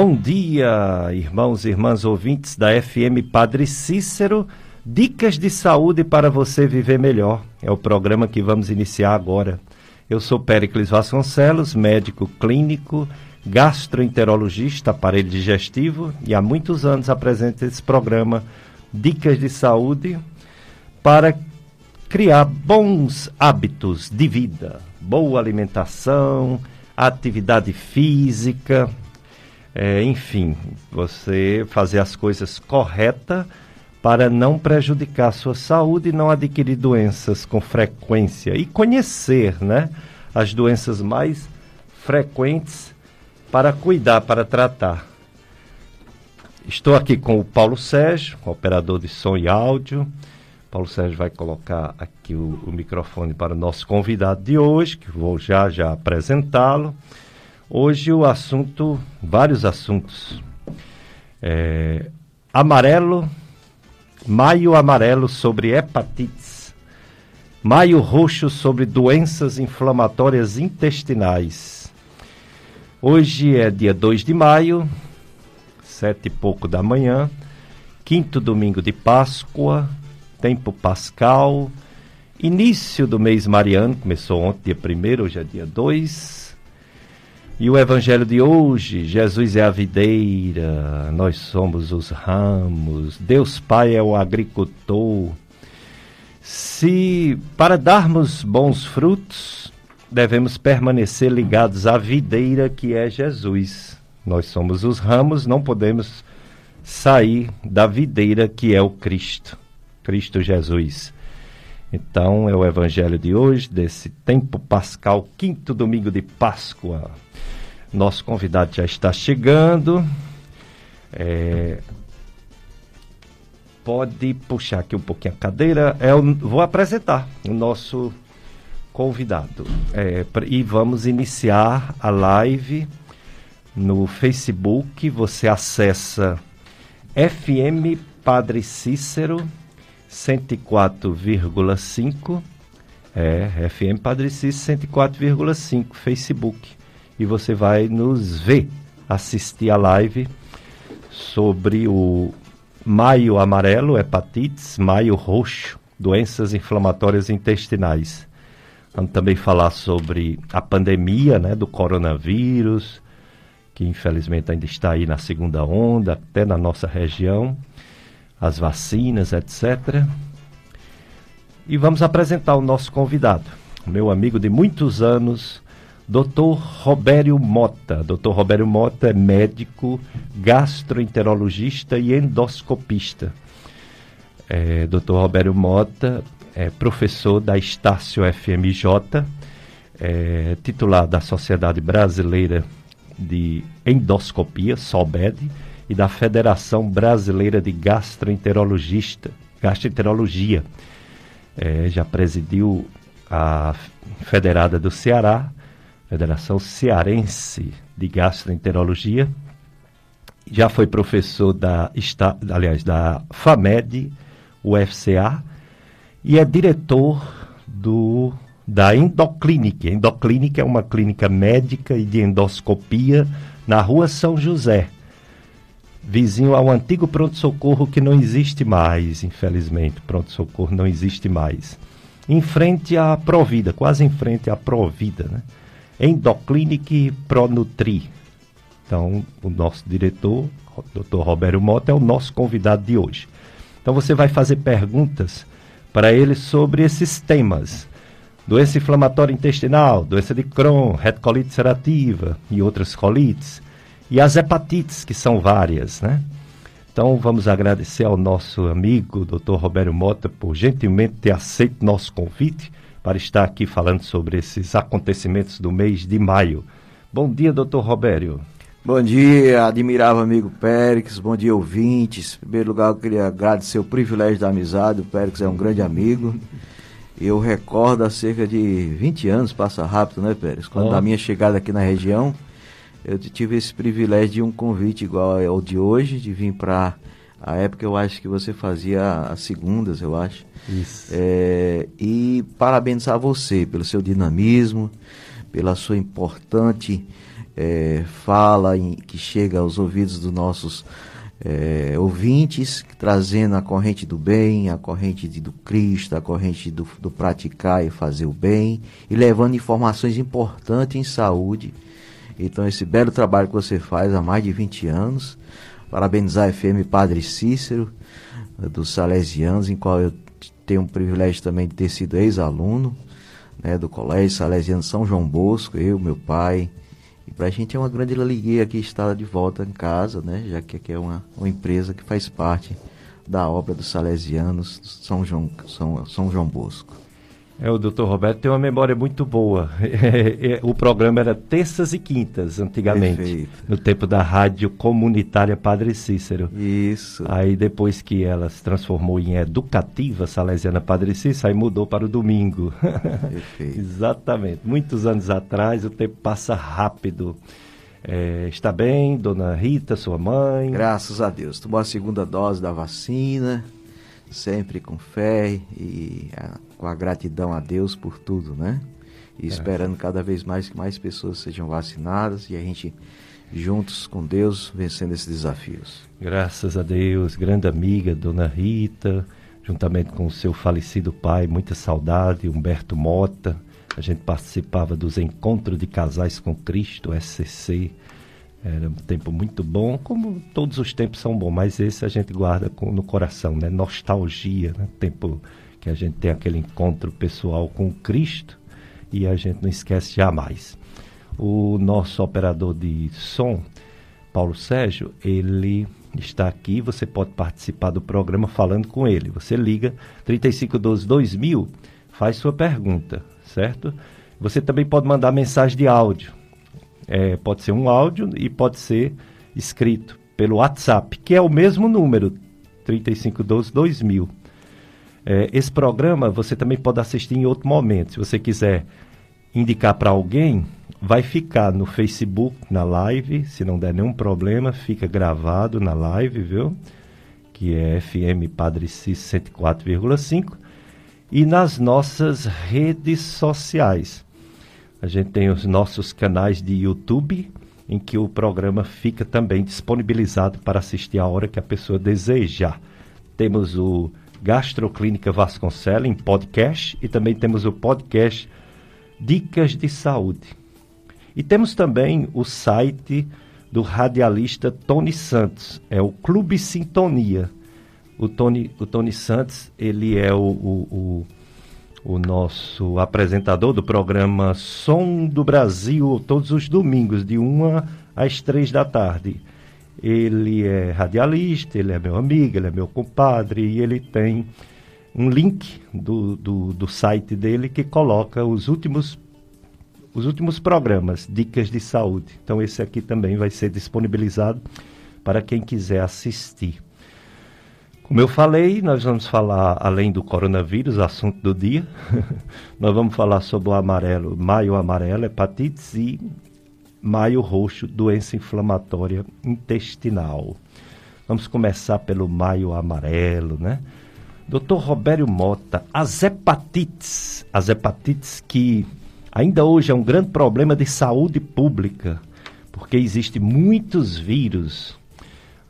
Bom dia, irmãos e irmãs ouvintes da FM Padre Cícero. Dicas de saúde para você viver melhor. É o programa que vamos iniciar agora. Eu sou Péricles Vasconcelos, médico clínico, gastroenterologista, aparelho digestivo e há muitos anos apresento esse programa Dicas de Saúde para criar bons hábitos de vida, boa alimentação, atividade física, é, enfim, você fazer as coisas corretas para não prejudicar a sua saúde e não adquirir doenças com frequência e conhecer, né, as doenças mais frequentes para cuidar, para tratar. Estou aqui com o Paulo Sérgio, operador de som e áudio. Paulo Sérgio vai colocar aqui o, o microfone para o nosso convidado de hoje, que vou já já apresentá-lo. Hoje o assunto, vários assuntos. É, amarelo, maio amarelo sobre hepatites, maio roxo sobre doenças inflamatórias intestinais. Hoje é dia 2 de maio, sete e pouco da manhã, quinto domingo de Páscoa, tempo pascal, início do mês mariano, começou ontem, dia 1 hoje é dia 2 e o evangelho de hoje, Jesus é a videira, nós somos os ramos, Deus Pai é o agricultor. Se para darmos bons frutos, devemos permanecer ligados à videira que é Jesus. Nós somos os ramos, não podemos sair da videira que é o Cristo, Cristo Jesus. Então é o evangelho de hoje, desse tempo pascal, quinto domingo de Páscoa. Nosso convidado já está chegando. É, pode puxar aqui um pouquinho a cadeira. É, eu vou apresentar o nosso convidado. É, e vamos iniciar a live no Facebook. Você acessa FM Padre Cícero 104,5. É, FM Padre Cícero 104,5 Facebook e você vai nos ver assistir a live sobre o maio amarelo, hepatites, maio roxo, doenças inflamatórias intestinais. Vamos também falar sobre a pandemia né, do coronavírus, que infelizmente ainda está aí na segunda onda, até na nossa região, as vacinas, etc. E vamos apresentar o nosso convidado, meu amigo de muitos anos, Dr. Robério Mota. Dr. Robério Mota é médico, gastroenterologista e endoscopista. É, Dr. Robério Mota é professor da Estácio FMJ, é titular da Sociedade Brasileira de Endoscopia, SOBED, e da Federação Brasileira de Gastroenterologista, Gastroenterologia. É, já presidiu a Federada do Ceará Federação Cearense de Gastroenterologia. Já foi professor da, aliás, da FAMED, UFCA, e é diretor do, da Endoclínica. Endoclínica é uma clínica médica e de endoscopia na rua São José, vizinho ao antigo pronto-socorro que não existe mais, infelizmente. Pronto-socorro não existe mais. Em frente à Provida, quase em frente à Provida, né? Endoclinic Pronutri. Então, o nosso diretor, Dr. Roberto Mota, é o nosso convidado de hoje. Então, você vai fazer perguntas para ele sobre esses temas. Doença inflamatória intestinal, doença de Crohn, retocolite ulcerativa e outras colites. E as hepatites, que são várias, né? Então, vamos agradecer ao nosso amigo, Dr. Roberto Mota, por gentilmente ter aceito nosso convite para estar aqui falando sobre esses acontecimentos do mês de maio. Bom dia, doutor Robério. Bom dia, admirável amigo Périx, bom dia, ouvintes. Em primeiro lugar, eu queria agradecer o privilégio da amizade, o Périx é um grande amigo. Eu recordo há cerca de 20 anos, passa rápido, né, Pérez? Quando oh. da minha chegada aqui na região, eu tive esse privilégio de um convite igual ao de hoje, de vir para a época eu acho que você fazia as segundas, eu acho. Isso. É, e parabenizar você pelo seu dinamismo, pela sua importante é, fala em, que chega aos ouvidos dos nossos é, ouvintes, trazendo a corrente do bem, a corrente de, do Cristo, a corrente do, do praticar e fazer o bem, e levando informações importantes em saúde. Então, esse belo trabalho que você faz há mais de 20 anos. Parabenizar a FM Padre Cícero, dos Salesianos, em qual eu tenho o privilégio também de ter sido ex-aluno né, do Colégio Salesiano São João Bosco, eu, meu pai. E para a gente é uma grande alegria aqui estar de volta em casa, né, já que aqui é uma, uma empresa que faz parte da obra dos Salesianos São João, São, São João Bosco. É, o doutor Roberto tem uma memória muito boa. É, é, o programa era terças e quintas, antigamente. Perfeito. No tempo da rádio comunitária Padre Cícero. Isso. Aí depois que ela se transformou em educativa salesiana Padre Cícero, aí mudou para o domingo. Perfeito. Exatamente. Muitos anos atrás, o tempo passa rápido. É, está bem, dona Rita, sua mãe? Graças a Deus. Tomou a segunda dose da vacina, sempre com fé e com a gratidão a Deus por tudo, né? E é. esperando cada vez mais que mais pessoas sejam vacinadas e a gente juntos com Deus vencendo esses desafios. Graças a Deus, grande amiga, Dona Rita, juntamente com o seu falecido pai, muita saudade, Humberto Mota. A gente participava dos encontros de casais com Cristo, SCC. Era um tempo muito bom, como todos os tempos são bons, mas esse a gente guarda com, no coração, né? Nostalgia, né? Tempo que a gente tem aquele encontro pessoal com Cristo e a gente não esquece jamais. O nosso operador de som, Paulo Sérgio, ele está aqui, você pode participar do programa falando com ele. Você liga 3512 2000, faz sua pergunta, certo? Você também pode mandar mensagem de áudio. É, pode ser um áudio e pode ser escrito pelo WhatsApp, que é o mesmo número, 3512 2000. É, esse programa você também pode assistir em outro momento. Se você quiser indicar para alguém, vai ficar no Facebook, na live. Se não der nenhum problema, fica gravado na live, viu? Que é FM Padre Cis 104,5. E nas nossas redes sociais. A gente tem os nossos canais de YouTube, em que o programa fica também disponibilizado para assistir a hora que a pessoa desejar. Temos o Gastroclínica Vasconcelos em podcast e também temos o podcast Dicas de Saúde. E temos também o site do radialista Tony Santos, é o Clube Sintonia. O Tony, o Tony Santos, ele é o, o, o, o nosso apresentador do programa Som do Brasil, todos os domingos, de 1 às 3 da tarde. Ele é radialista, ele é meu amigo, ele é meu compadre e ele tem um link do, do, do site dele que coloca os últimos os últimos programas, dicas de saúde. Então esse aqui também vai ser disponibilizado para quem quiser assistir. Como eu falei, nós vamos falar, além do coronavírus, assunto do dia, nós vamos falar sobre o amarelo, maio amarelo, hepatites e maio roxo, doença inflamatória intestinal. Vamos começar pelo maio amarelo, né? Dr. Robério Mota, as hepatites, as hepatites que ainda hoje é um grande problema de saúde pública, porque existem muitos vírus.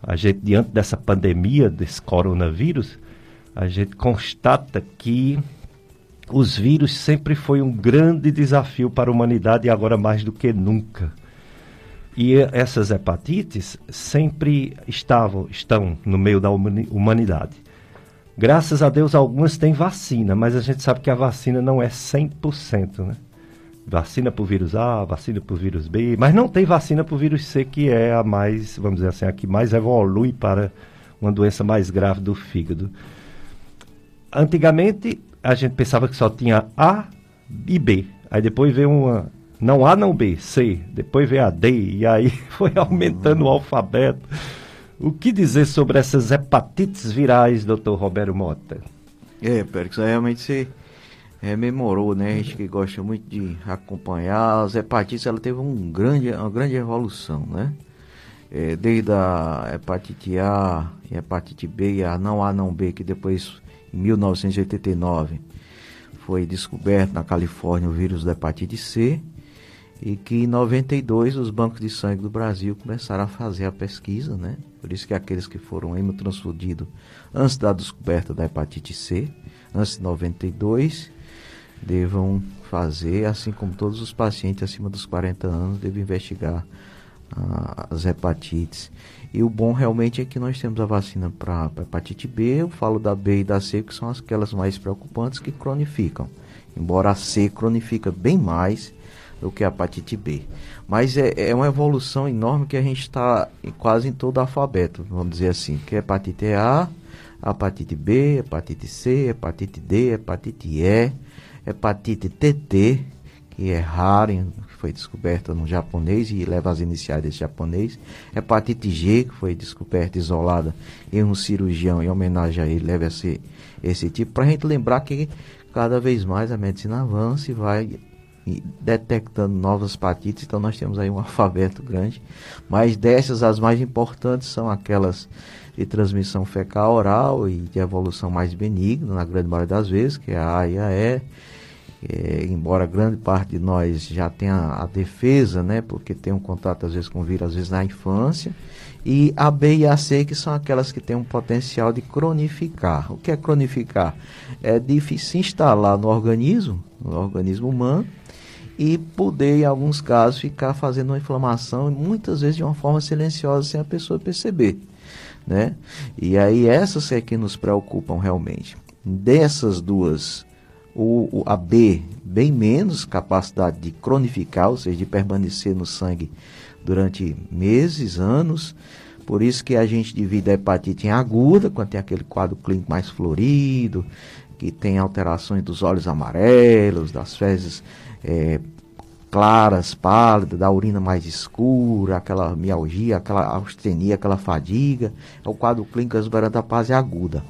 A gente, diante dessa pandemia, desse coronavírus, a gente constata que os vírus sempre foi um grande desafio para a humanidade e agora mais do que nunca. E essas hepatites sempre estavam, estão no meio da humanidade. Graças a Deus, algumas têm vacina, mas a gente sabe que a vacina não é 100%, né? Vacina para o vírus A, vacina para o vírus B, mas não tem vacina para o vírus C, que é a mais, vamos dizer assim, a que mais evolui para uma doença mais grave do fígado. Antigamente, a gente pensava que só tinha A e B. Aí depois veio uma. Não A, não B, C. Depois veio a D. E aí foi aumentando o alfabeto. O que dizer sobre essas hepatites virais, doutor Roberto Mota? É, Pérez, realmente você rememorou, né? A gente que gosta muito de acompanhar. As hepatites, ela teve um grande, uma grande evolução, né? É, desde a hepatite A, hepatite B e a não A, não B, que depois em 1989 foi descoberto na Califórnia o vírus da hepatite C e que em 92 os bancos de sangue do Brasil começaram a fazer a pesquisa, né? Por isso que aqueles que foram hemotransfundidos antes da descoberta da hepatite C, antes de 92, devam fazer, assim como todos os pacientes acima dos 40 anos, devem investigar ah, as hepatites. E o bom realmente é que nós temos a vacina para hepatite B, eu falo da B e da C, que são aquelas mais preocupantes que cronificam. Embora a C cronifica bem mais do que a hepatite B. Mas é, é uma evolução enorme que a gente está quase em todo o alfabeto, vamos dizer assim, que é hepatite A, hepatite B, hepatite C, hepatite D, hepatite E, hepatite TT, que é rara, que foi descoberta no japonês e leva as iniciais desse japonês, hepatite G, que foi descoberta isolada em um cirurgião, em homenagem a ele, leva esse, esse tipo, para a gente lembrar que cada vez mais a medicina avança e vai detectando novas hepatites, então nós temos aí um alfabeto grande, mas dessas as mais importantes são aquelas de transmissão fecal oral e de evolução mais benigna, na grande maioria das vezes, que é a A e a E, é, embora grande parte de nós já tenha a defesa, né, porque tem um contato às vezes com vírus, às vezes na infância, e a B e a C, que são aquelas que têm um potencial de cronificar. O que é cronificar? É de se instalar no organismo, no organismo humano, e poder, em alguns casos, ficar fazendo uma inflamação, muitas vezes de uma forma silenciosa, sem a pessoa perceber. Né? E aí essas é que nos preocupam realmente. Dessas duas, o, o, a B, bem menos capacidade de cronificar, ou seja, de permanecer no sangue durante meses, anos. Por isso que a gente divide a hepatite em aguda, quando tem aquele quadro clínico mais florido, que tem alterações dos olhos amarelos, das fezes é, claras, pálidas, da urina mais escura, aquela mialgia, aquela astenia, aquela fadiga. É o quadro clínico exuberante da é aguda.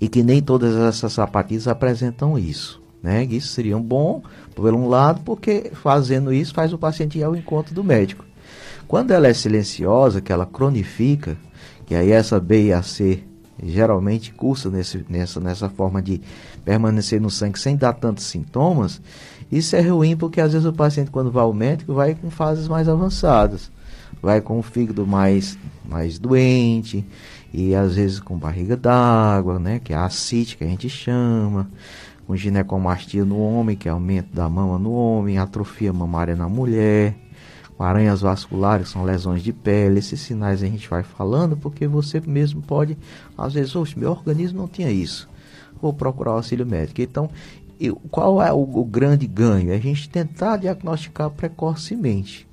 E que nem todas essas hepatites apresentam isso. Né? Isso seria um bom, por um lado, porque fazendo isso faz o paciente ir ao encontro do médico. Quando ela é silenciosa, que ela cronifica, que aí essa B e a C geralmente cursa nesse, nessa, nessa forma de permanecer no sangue sem dar tantos sintomas, isso é ruim porque às vezes o paciente, quando vai ao médico, vai com fases mais avançadas. Vai com o fígado mais, mais doente e às vezes com barriga d'água, né, que é a ascite que a gente chama, com ginecomastia no homem, que é aumento da mama no homem, atrofia mamária na mulher, aranhas vasculares, são lesões de pele. Esses sinais a gente vai falando porque você mesmo pode, às vezes, oxe, meu organismo não tinha isso. Vou procurar auxílio médico. Então, e qual é o, o, grande ganho? É a gente tentar diagnosticar precocemente,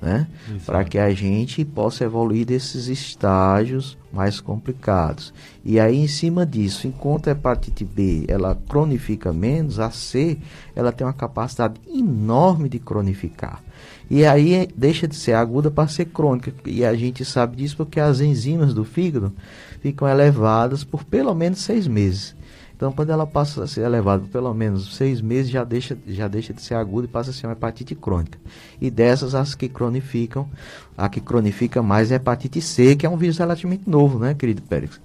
né? Para que a gente possa evoluir desses estágios mais complicados. E aí, em cima disso, enquanto a hepatite B ela cronifica menos, a C ela tem uma capacidade enorme de cronificar. E aí deixa de ser aguda para ser crônica. E a gente sabe disso porque as enzimas do fígado ficam elevadas por pelo menos seis meses. Então, quando ela passa a ser elevada por pelo menos seis meses, já deixa, já deixa de ser aguda e passa a ser uma hepatite crônica. E dessas, as que cronificam, a que cronifica mais é a hepatite C, que é um vírus relativamente novo, né, querido Pérez?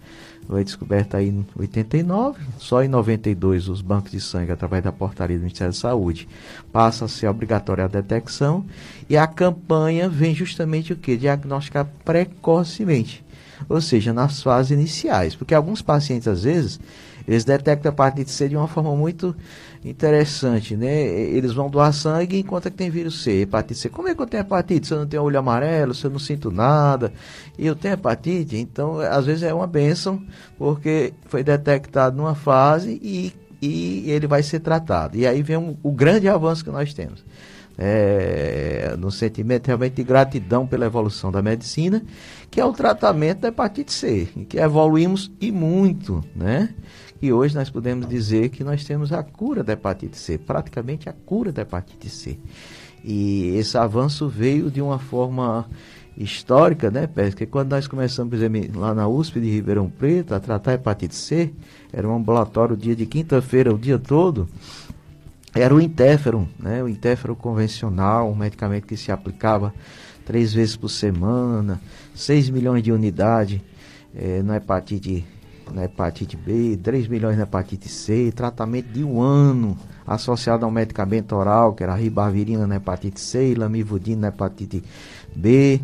Foi descoberta aí em 89, só em 92 os bancos de sangue, através da portaria do Ministério da Saúde, passa a ser obrigatória a detecção e a campanha vem justamente o que? Diagnosticar precocemente, ou seja, nas fases iniciais, porque alguns pacientes às vezes eles detectam a hepatite C de uma forma muito interessante, né? Eles vão doar sangue enquanto que tem vírus C, hepatite C. Como é que eu tenho hepatite se eu não tenho olho amarelo, se eu não sinto nada? E eu tenho hepatite? Então, às vezes é uma benção, porque foi detectado numa fase e, e ele vai ser tratado. E aí vem um, o grande avanço que nós temos. É, no sentimento realmente de gratidão pela evolução da medicina, que é o tratamento da hepatite C, em que evoluímos e muito, né? E hoje nós podemos dizer que nós temos a cura da hepatite C, praticamente a cura da hepatite C. E esse avanço veio de uma forma histórica, né, Porque quando nós começamos, por exemplo, lá na USP de Ribeirão Preto, a tratar a hepatite C, era um ambulatório dia de quinta-feira, o dia todo, era o interferon, né, o interferon convencional, um medicamento que se aplicava três vezes por semana, 6 milhões de unidades é, na hepatite na hepatite B, 3 milhões na hepatite C, tratamento de um ano associado a um medicamento oral, que era ribavirina na hepatite C, lamivudina na hepatite B,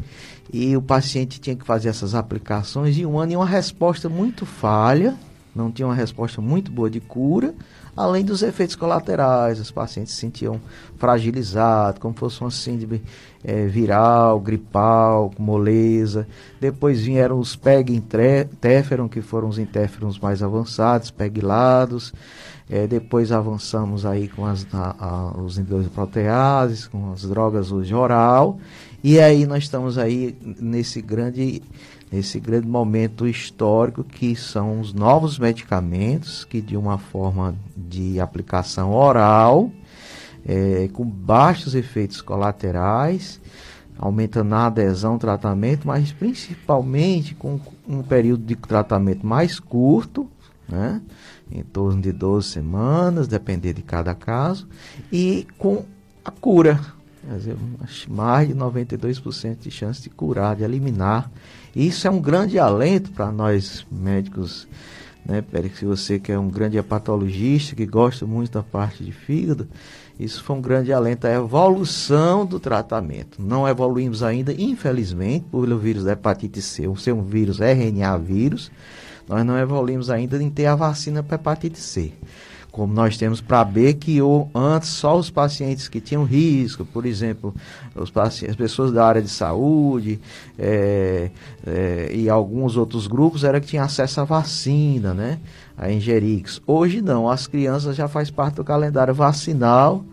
e o paciente tinha que fazer essas aplicações e um ano e uma resposta muito falha, não tinha uma resposta muito boa de cura, além dos efeitos colaterais, os pacientes se sentiam fragilizados, como fosse uma síndrome é, viral, gripal, moleza. Depois vieram os PEG interferon, que foram os interferons mais avançados, PEGlados. É, depois avançamos aí com as, a, a, os com as drogas hoje oral. E aí nós estamos aí nesse grande nesse grande momento histórico que são os novos medicamentos que de uma forma de aplicação oral é, com baixos efeitos colaterais aumentando a adesão ao tratamento mas principalmente com um período de tratamento mais curto né, em torno de 12 semanas depender de cada caso e com a cura Quer dizer, mais de 92% de chance de curar, de eliminar. Isso é um grande alento para nós médicos, né, Pérez? Se você que é um grande hepatologista, que gosta muito da parte de fígado, isso foi um grande alento à evolução do tratamento. Não evoluímos ainda, infelizmente, por o vírus da hepatite C, o ser um vírus RNA vírus, nós não evoluímos ainda em ter a vacina para hepatite C como nós temos para B, que ou, antes só os pacientes que tinham risco, por exemplo, os pacientes, as pessoas da área de saúde é, é, e alguns outros grupos era que tinham acesso à vacina, né? A Ingerix. Hoje não, as crianças já faz parte do calendário vacinal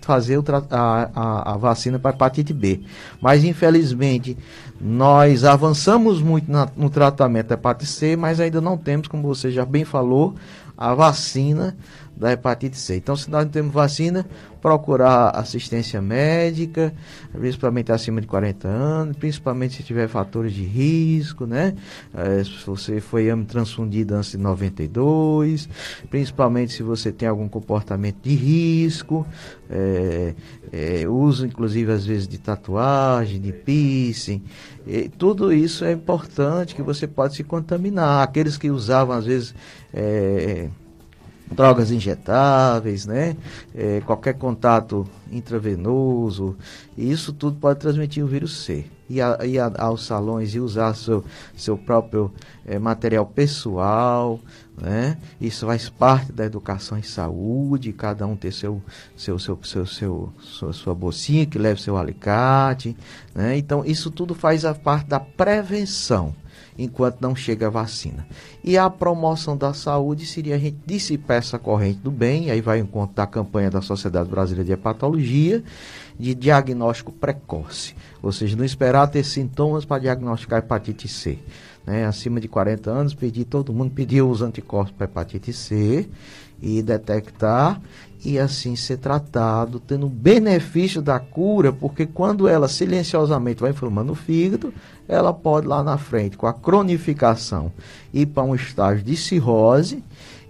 fazer o, a, a, a, vacina para hepatite B. Mas, infelizmente, nós avançamos muito na, no tratamento da hepatite C, mas ainda não temos, como você já bem falou, a vacina da hepatite C. Então, se nós não temos vacina, procurar assistência médica, principalmente acima de 40 anos, principalmente se tiver fatores de risco, né? É, se você foi transfundido antes de 92, principalmente se você tem algum comportamento de risco, é, é, uso inclusive às vezes de tatuagem, de piercing, tudo isso é importante que você pode se contaminar. Aqueles que usavam às vezes drogas injetáveis, né? É, qualquer contato intravenoso, isso tudo pode transmitir o vírus C. E, a, e a, aos salões e usar seu, seu próprio é, material pessoal, né? Isso faz parte da educação em saúde, cada um ter seu, seu, seu, seu, seu sua, sua bolsinha que leve seu alicate, né? Então, isso tudo faz a parte da prevenção enquanto não chega a vacina. E a promoção da saúde seria a gente dissipar essa corrente do bem, aí vai em conta da campanha da Sociedade Brasileira de Hepatologia, de diagnóstico precoce, ou seja, não esperar ter sintomas para diagnosticar hepatite C. Né? Acima de 40 anos, pedir, todo mundo pediu os anticorpos para hepatite C e detectar e assim ser tratado, tendo benefício da cura, porque quando ela silenciosamente vai inflamando o fígado, ela pode lá na frente, com a cronificação, ir para um estágio de cirrose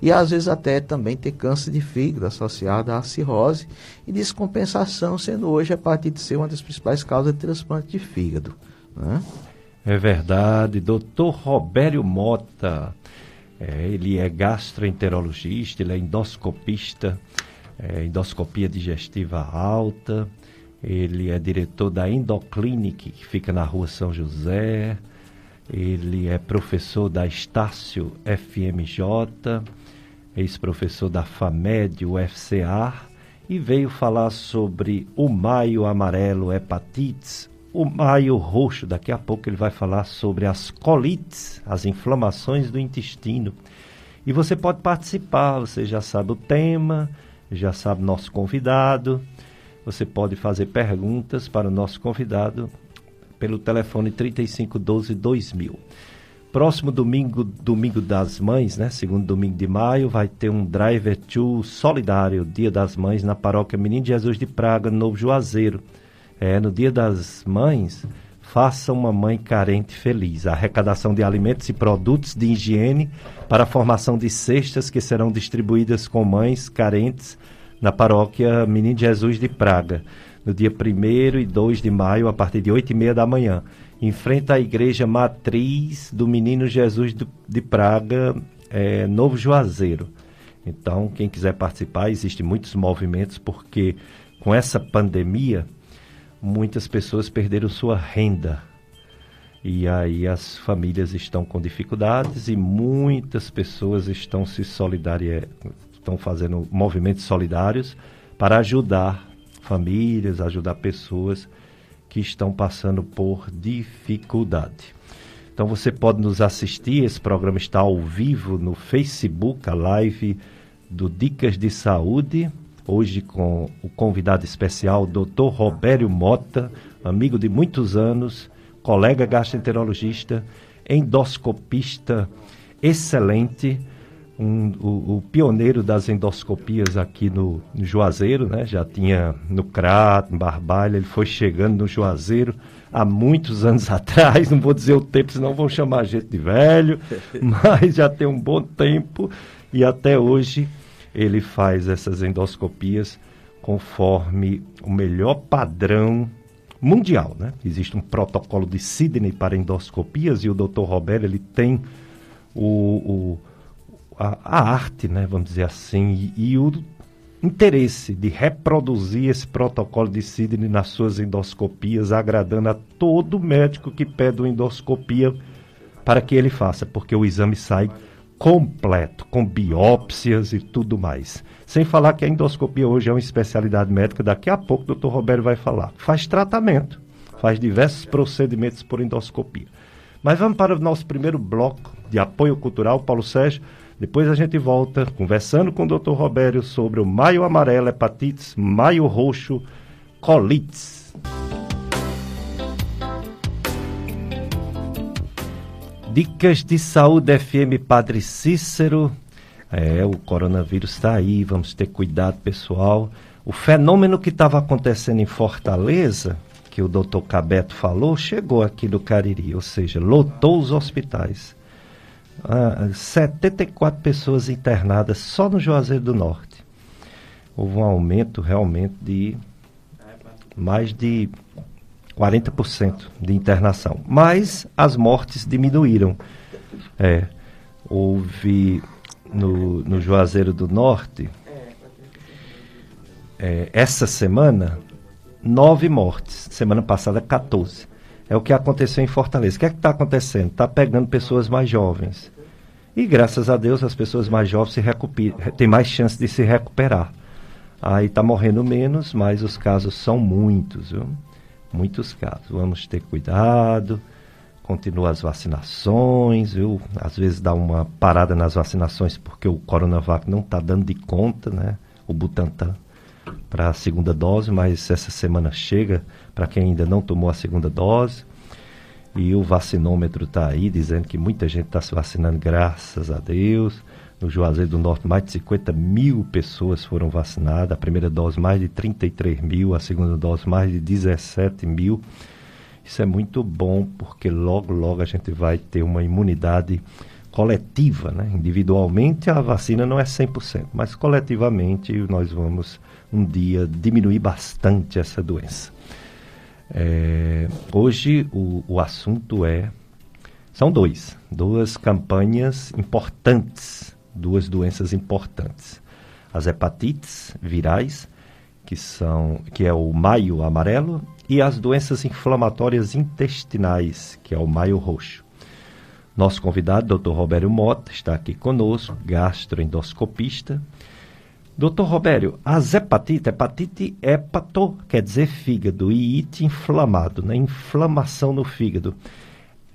e às vezes até também ter câncer de fígado associado à cirrose e descompensação, sendo hoje a hepatite C uma das principais causas de transplante de fígado. Né? É verdade, doutor Robério Mota. É, ele é gastroenterologista, ele é endoscopista, é, endoscopia digestiva alta. Ele é diretor da Endoclinic, que fica na rua São José. Ele é professor da Estácio FMJ, ex-professor da FAMED, UFCA, e veio falar sobre o maio amarelo hepatites, o maio roxo. Daqui a pouco ele vai falar sobre as colites, as inflamações do intestino. E você pode participar, você já sabe o tema, já sabe nosso convidado. Você pode fazer perguntas para o nosso convidado pelo telefone 3512 2000. Próximo domingo, domingo das mães, né? Segundo domingo de maio, vai ter um Driver to Solidário, Dia das Mães, na paróquia Menino Jesus de Praga, Novo Juazeiro. É, no Dia das Mães, faça uma mãe carente feliz. A arrecadação de alimentos e produtos de higiene para a formação de cestas que serão distribuídas com mães carentes na paróquia Menino Jesus de Praga, no dia 1 e 2 de maio, a partir de 8 e meia da manhã. Em frente à igreja matriz do Menino Jesus de Praga, é, Novo Juazeiro. Então, quem quiser participar, existem muitos movimentos, porque com essa pandemia, muitas pessoas perderam sua renda. E aí as famílias estão com dificuldades e muitas pessoas estão se solidaria, estão fazendo movimentos solidários para ajudar famílias, ajudar pessoas que estão passando por dificuldade. Então você pode nos assistir, esse programa está ao vivo no Facebook, a live do Dicas de Saúde, hoje com o convidado especial, Dr. Robério Mota, amigo de muitos anos, colega gastroenterologista, endoscopista excelente, um, o, o, pioneiro das endoscopias aqui no, no, Juazeiro, né? Já tinha no Crato, em Barbalha, ele foi chegando no Juazeiro há muitos anos atrás, não vou dizer o tempo, senão vão chamar a gente de velho, mas já tem um bom tempo e até hoje ele faz essas endoscopias conforme o melhor padrão mundial, né? Existe um protocolo de Sydney para endoscopias e o Dr. Roberto ele tem o, o a, a, arte, né, vamos dizer assim, e, e, o interesse de reproduzir esse protocolo de Sidney nas suas endoscopias, agradando a todo médico que pede uma endoscopia para que ele faça, porque o exame sai completo, com biópsias e tudo mais. Sem falar que a endoscopia hoje é uma especialidade médica, daqui a pouco o Dr. Roberto vai falar. Faz tratamento, faz diversos procedimentos por endoscopia. Mas vamos para o nosso primeiro bloco de apoio cultural, Paulo Sérgio. Depois a gente volta conversando com o Dr. Robério sobre o maio amarelo, hepatites, maio roxo, colites. Dicas de saúde FM Padre Cícero. É, o coronavírus está aí, vamos ter cuidado, pessoal. O fenômeno que estava acontecendo em Fortaleza, que o doutor Cabeto falou, chegou aqui no Cariri, ou seja, lotou os hospitais ah, 74 pessoas internadas só no Juazeiro do Norte. Houve um aumento realmente de mais de 40% de internação. Mas as mortes diminuíram. É, houve no, no Juazeiro do Norte, é, essa semana, nove mortes. Semana passada, 14. É o que aconteceu em Fortaleza. O que é que está acontecendo? Está pegando pessoas mais jovens. E graças a Deus as pessoas mais jovens se têm mais chance de se recuperar. Aí está morrendo menos, mas os casos são muitos, viu? Muitos casos. Vamos ter cuidado, continua as vacinações, viu? Às vezes dá uma parada nas vacinações porque o Coronavac não está dando de conta, né? O Butantan para a segunda dose, mas essa semana chega para quem ainda não tomou a segunda dose. E o vacinômetro está aí dizendo que muita gente está se vacinando, graças a Deus. No Juazeiro do Norte, mais de 50 mil pessoas foram vacinadas. A primeira dose, mais de 33 mil. A segunda dose, mais de 17 mil. Isso é muito bom, porque logo, logo a gente vai ter uma imunidade coletiva. Né? Individualmente, a vacina não é 100%, mas coletivamente nós vamos um dia diminuir bastante essa doença. É, hoje o, o assunto é. São dois, duas campanhas importantes, duas doenças importantes. As hepatites virais, que são que é o maio amarelo, e as doenças inflamatórias intestinais, que é o maio roxo. Nosso convidado, Dr. Roberto Mota, está aqui conosco, gastroendoscopista, Doutor Robério, as hepatites, hepatite hepato quer dizer fígado e it inflamado, né? Inflamação no fígado.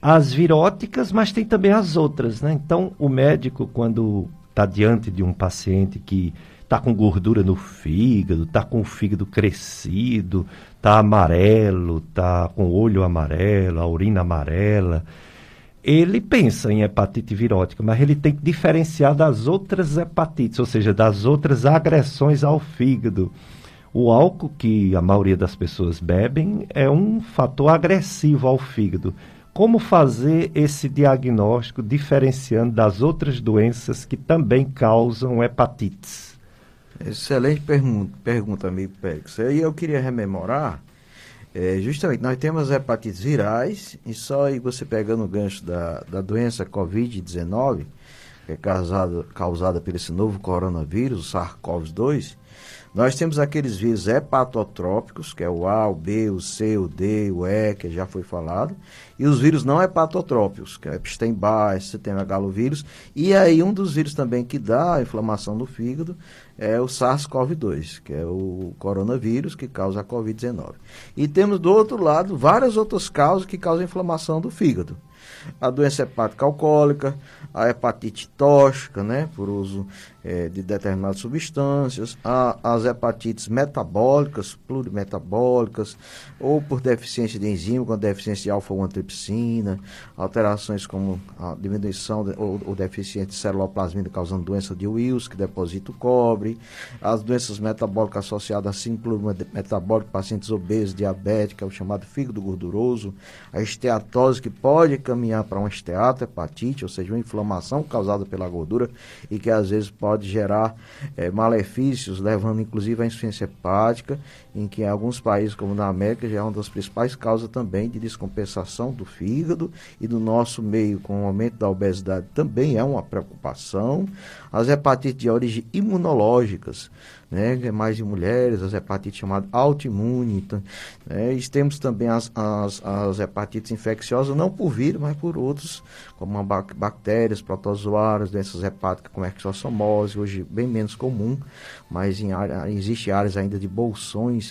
As viróticas, mas tem também as outras, né? Então, o médico, quando está diante de um paciente que está com gordura no fígado, está com o fígado crescido, está amarelo, está com o olho amarelo, a urina amarela, ele pensa em hepatite virótica, mas ele tem que diferenciar das outras hepatites, ou seja, das outras agressões ao fígado. O álcool que a maioria das pessoas bebem é um fator agressivo ao fígado. Como fazer esse diagnóstico diferenciando das outras doenças que também causam hepatites? Excelente pergunta, pergunta amigo Pérez. E eu queria rememorar é, justamente, nós temos hepatites virais, e só aí você pegando o gancho da, da doença Covid-19, que é causada, causada por esse novo coronavírus, o SARS-CoV-2, nós temos aqueles vírus hepatotrópicos, que é o A, o B, o C, o D, o E, que já foi falado, e os vírus não hepatotrópicos, que é Epstein-Barr, você tem megalovírus, e aí um dos vírus também que dá a inflamação do fígado é o SARS-CoV-2, que é o coronavírus que causa a Covid-19. E temos do outro lado várias outras causas que causam inflamação do fígado a doença hepática alcoólica, a hepatite tóxica, né, por uso é, de determinadas substâncias, a, as hepatites metabólicas, plurimetabólicas, ou por deficiência de enzima, com deficiência de alfa-1-tripsina, alterações como a diminuição de, ou, ou deficiência de celuloplasmina causando doença de Wills, que deposita o cobre, as doenças metabólicas associadas a síndrome metabólica, pacientes obesos, diabéticos, é o chamado fígado gorduroso, a esteatose, que pode caminhar para uma esteata, hepatite, ou seja, uma inflamação causada pela gordura e que às vezes pode gerar é, malefícios, levando inclusive à insuficiência hepática, em que em alguns países, como na América, já é uma das principais causas também de descompensação do fígado e do nosso meio com o aumento da obesidade também é uma preocupação. As hepatites de origem imunológicas, né, é mais de mulheres, as hepatites chamadas autoimune. Então, né, e temos também as, as, as, hepatites infecciosas, não por vírus, mas por outros, como bactérias, protozoários, doenças hepáticas como exossomose, hoje bem menos comum, mas em área, existe áreas ainda de bolsões,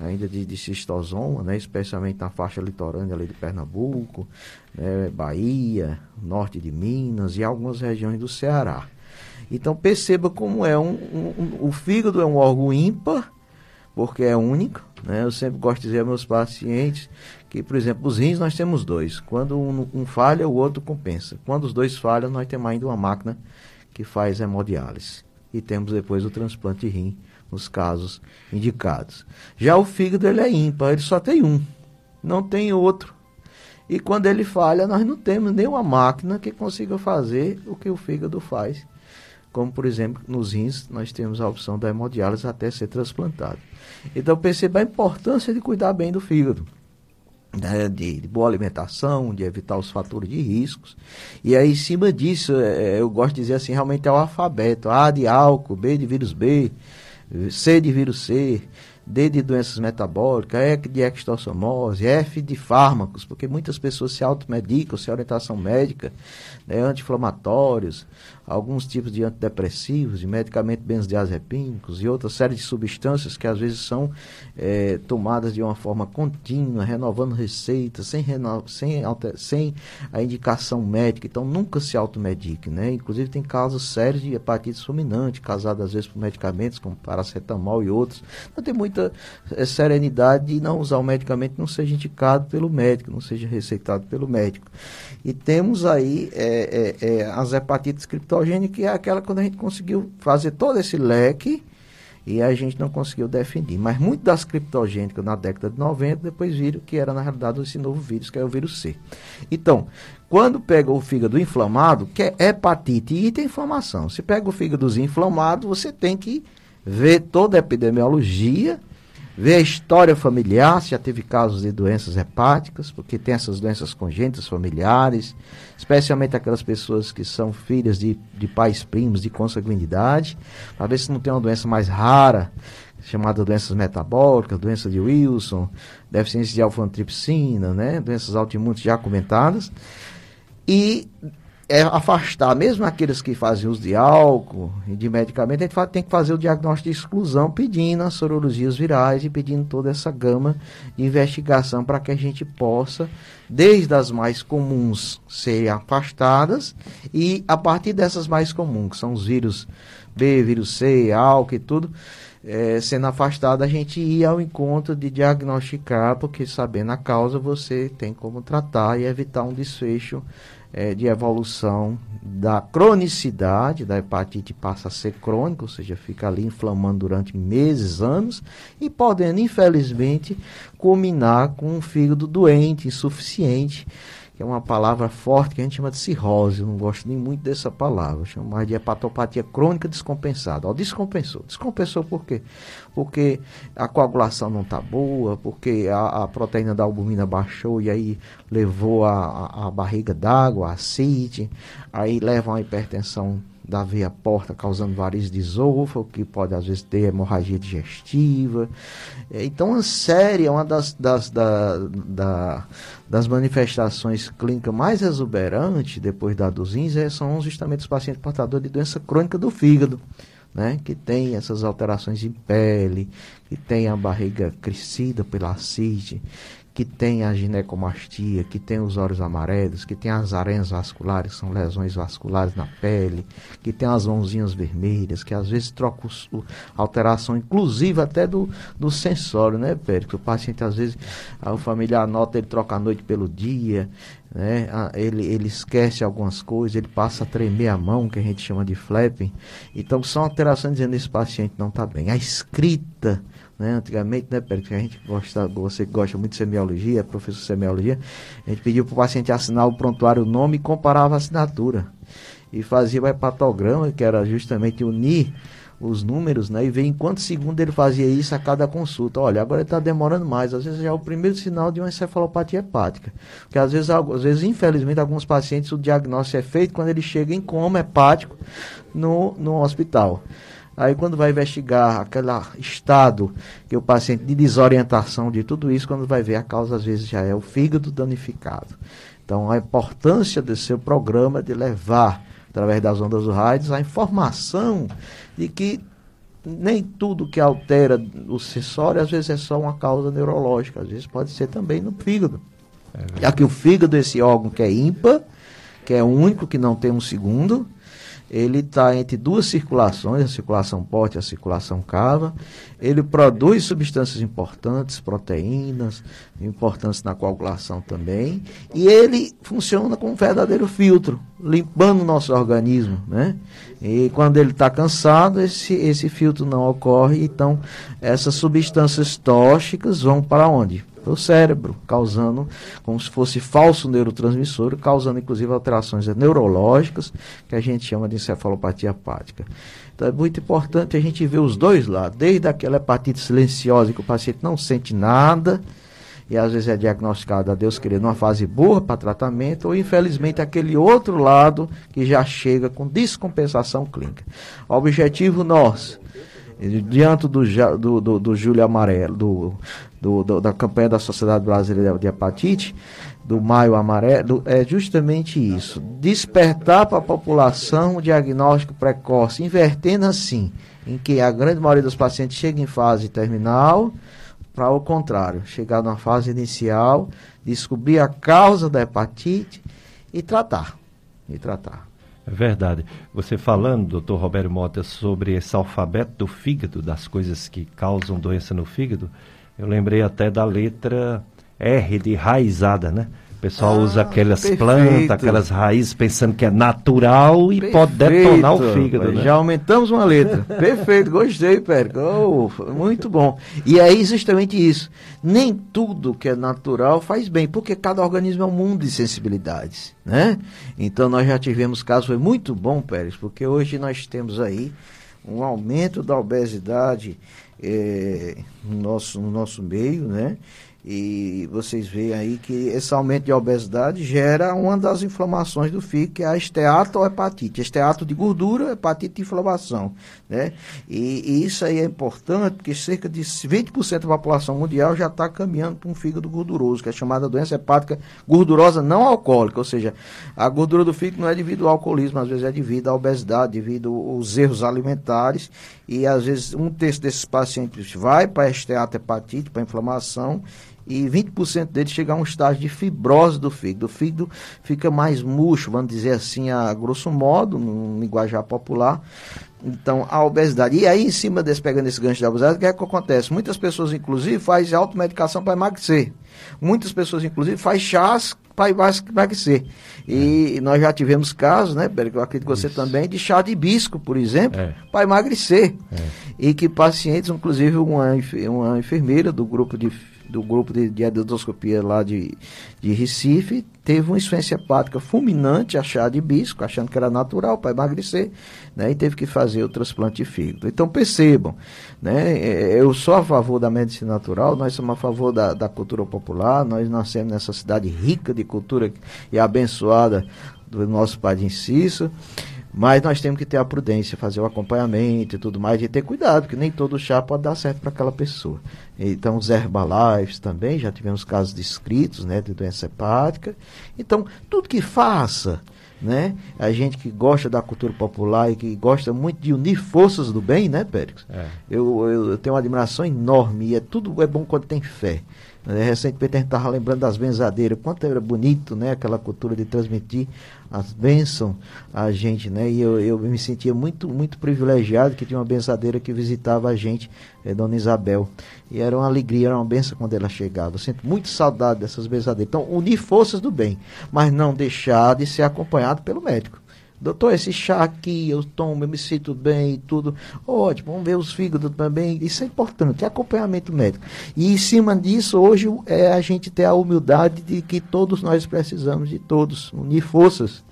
ainda de, de cistosoma, né, especialmente na faixa litorânea ali de Pernambuco, né, Bahia, norte de Minas e algumas regiões do Ceará. Então perceba como é um, um, um, o fígado é um órgão ímpar, porque é único. Né? Eu sempre gosto de dizer aos meus pacientes que, por exemplo, os rins nós temos dois. Quando um, um falha, o outro compensa. Quando os dois falham, nós temos ainda uma máquina que faz hemodiálise. E temos depois o transplante de rim nos casos indicados. Já o fígado ele é ímpar, ele só tem um, não tem outro. E quando ele falha, nós não temos nenhuma máquina que consiga fazer o que o fígado faz como por exemplo nos rins nós temos a opção da hemodiálise até ser transplantado. Então perceba a importância de cuidar bem do fígado. Né, de, de, boa alimentação, de evitar os fatores de riscos. E aí, em cima disso, é, eu gosto de dizer assim, realmente é o alfabeto. A de álcool, B de vírus B, C de vírus C, D de doenças metabólicas, E de extossomose, F de fármacos, porque muitas pessoas se automedicam sem orientação médica, né, anti-inflamatórios, alguns tipos de antidepressivos, de medicamentos benzodiazepínicos e outra série de substâncias que às vezes são é, tomadas de uma forma contínua, renovando receitas, sem, reno... sem, alter... sem a indicação médica, então nunca se automedique, né? Inclusive tem casos sérios de hepatite fulminante, causada às vezes por medicamentos como paracetamol e outros. Então tem muita é, serenidade de não usar o medicamento que não seja indicado pelo médico, não seja receitado pelo médico. E temos aí é, as hepatites criptogênicas, que é aquela quando a gente conseguiu fazer todo esse leque e a gente não conseguiu definir. Mas muito das criptogênicas na década de 90 depois viram que era na realidade esse novo vírus, que é o vírus C. Então, quando pega o fígado inflamado, que é hepatite e tem inflamação. Se pega o fígado inflamado, você tem que ver toda a epidemiologia ver a história familiar, se já teve casos de doenças hepáticas, porque tem essas doenças congênitas familiares, especialmente aquelas pessoas que são filhas de, de pais primos de consanguinidade, para ver se não tem uma doença mais rara, chamada doenças metabólicas, doença de Wilson, deficiência de alfa-antripsina, né, doenças autoimunes já comentadas. E é afastar, mesmo aqueles que fazem uso de álcool e de medicamento, a gente tem que fazer o diagnóstico de exclusão, pedindo as sorologias virais e pedindo toda essa gama de investigação para que a gente possa, desde as mais comuns, serem afastadas e a partir dessas mais comuns, que são os vírus B, vírus C, álcool e tudo, é, sendo afastado, a gente ia ao encontro de diagnosticar, porque sabendo a causa, você tem como tratar e evitar um desfecho é, de evolução da cronicidade da hepatite passa a ser crônica, ou seja, fica ali inflamando durante meses, anos, e podendo, infelizmente, culminar com um fígado doente, insuficiente, que é uma palavra forte que a gente chama de cirrose. Eu não gosto nem muito dessa palavra. Eu chamo mais de hepatopatia crônica descompensada. Ó, descompensou. Descompensou por quê? Porque a coagulação não está boa, porque a, a, proteína da albumina baixou e aí levou a, a, a barriga d'água, a acide, aí leva uma hipertensão da veia porta, causando varizes de esôfago, que pode às vezes ter hemorragia digestiva. Então, a série é uma das, das, da, da, das manifestações clínicas mais exuberantes, depois da dos rins, é, são justamente os pacientes portadores de doença crônica do fígado. Né, que tem essas alterações em pele, que tem a barriga crescida pela acide, que tem a ginecomastia, que tem os olhos amarelos, que tem as aranhas vasculares, que são lesões vasculares na pele, que tem as mãozinhas vermelhas, que às vezes troca o, alteração, inclusive até do, do sensório, né, Pérez? O paciente, às vezes, o familiar nota, ele troca a noite pelo dia, né? ele, ele esquece algumas coisas, ele passa a tremer a mão, que a gente chama de flapping. Então, são alterações dizendo que esse paciente não está bem. A escrita né? Antigamente, né, porque a gente gosta, você gosta muito de semiologia, é professor de semiologia, a gente pediu para o paciente assinar o prontuário o nome e comparava a assinatura. E fazia o hepatograma, que era justamente unir os números, né? E ver em quantos segundos ele fazia isso a cada consulta. Olha, agora está demorando mais. Às vezes já é o primeiro sinal de uma encefalopatia hepática. Porque às vezes, às vezes, infelizmente, alguns pacientes o diagnóstico é feito quando ele chega em coma hepático no, no hospital. Aí quando vai investigar aquele estado que o paciente de desorientação de tudo isso, quando vai ver a causa às vezes já é o fígado danificado. Então a importância desse seu programa de levar através das ondas do rádio a informação de que nem tudo que altera o sensório às vezes é só uma causa neurológica, às vezes pode ser também no fígado. É Já que o fígado esse órgão que é ímpar, que é único, que não tem um segundo, ele está entre duas circulações, a circulação porte e a circulação cava. Ele produz substâncias importantes, proteínas, importantes na coagulação também. E ele funciona como um verdadeiro filtro, limpando o nosso organismo. Né? E quando ele está cansado, esse, esse filtro não ocorre. Então, essas substâncias tóxicas vão para onde? O cérebro, causando como se fosse falso neurotransmissor, causando inclusive alterações neurológicas, que a gente chama de encefalopatia hepática. Então é muito importante a gente ver os dois lados, desde aquela hepatite silenciosa que o paciente não sente nada, e às vezes é diagnosticado a Deus querendo uma fase boa para tratamento, ou infelizmente aquele outro lado que já chega com descompensação clínica. O objetivo nosso diante do, do, do, do Júlio Amarelo, do, do, do, da campanha da Sociedade Brasileira de Hepatite, do Maio Amarelo, é justamente isso: despertar para a população o diagnóstico precoce, invertendo assim, em que a grande maioria dos pacientes chega em fase terminal, para o contrário, chegar na fase inicial, descobrir a causa da hepatite e tratar. E tratar. É verdade. Você falando, doutor Roberto Mota, sobre esse alfabeto do fígado, das coisas que causam doença no fígado, eu lembrei até da letra R de raizada, né? O pessoal ah, usa aquelas perfeito. plantas, aquelas raízes, pensando que é natural e perfeito. pode detonar o fígado. Né? Já aumentamos uma letra. perfeito, gostei, Périco. Oh, muito bom. E é justamente isso. Nem tudo que é natural faz bem, porque cada organismo é um mundo de sensibilidades. Né? Então nós já tivemos casos, foi muito bom, Pérez, porque hoje nós temos aí um aumento da obesidade é, no, nosso, no nosso meio, né? E vocês veem aí que esse aumento de obesidade gera uma das inflamações do fígado, que é a esteatohepatite. Esteato de gordura, hepatite de inflamação. Né? E, e isso aí é importante, porque cerca de 20% da população mundial já está caminhando para um fígado gorduroso, que é chamada doença hepática gordurosa não alcoólica. Ou seja, a gordura do fígado não é devido ao alcoolismo, às vezes é devido à obesidade, devido aos erros alimentares. E às vezes um terço desses pacientes vai para a esteatohepatite, para inflamação, e 20% deles chega a um estágio de fibrose do fígado. O fígado fica mais murcho, vamos dizer assim, a grosso modo, no linguajar popular. Então, a obesidade. E aí, em cima desse, pegando esse gancho da obesidade, o que é que acontece? Muitas pessoas, inclusive, fazem automedicação para emagrecer. Muitas pessoas, inclusive, fazem chás para emagrecer. E é. nós já tivemos casos, né, Pérez, eu acredito que você também, de chá de hibisco, por exemplo, é. para emagrecer. É. E que pacientes, inclusive uma, uma enfermeira do grupo de do grupo de, de endoscopia lá de, de Recife, teve uma insuficiência hepática fulminante, achada de bisco, achando que era natural para emagrecer, né, e teve que fazer o transplante de fígado. Então percebam, né, é, eu sou a favor da medicina natural, nós somos a favor da, da cultura popular, nós nascemos nessa cidade rica de cultura e abençoada do nosso Pai de Inciso, mas nós temos que ter a prudência, fazer o acompanhamento e tudo mais, e ter cuidado, porque nem todo chá pode dar certo para aquela pessoa. Então, os Herbalives também, já tivemos casos descritos né, de doença hepática. Então, tudo que faça, né? A gente que gosta da cultura popular e que gosta muito de unir forças do bem, né, Pérez? É. Eu, eu, eu, tenho uma admiração enorme e é tudo é bom quando tem fé. É, recentemente a gente estava lembrando das benzadeiras, quanto era bonito, né? Aquela cultura de transmitir as bênçãos a gente, né? E eu, eu me sentia muito, muito privilegiado que tinha uma benzadeira que visitava a gente, é, Dona Isabel. E era uma alegria, era uma benção quando ela chegava. Eu sinto muito saudade dessas benzadeiras. Então, unir forças do bem, mas não deixar de ser acompanhado pelo médico. Doutor, esse chá aqui eu tomo, eu me sinto bem e tudo. Ótimo, vamos ver os fígados também. Isso é importante, é acompanhamento médico. E em cima disso, hoje é a gente ter a humildade de que todos nós precisamos de todos, unir forças.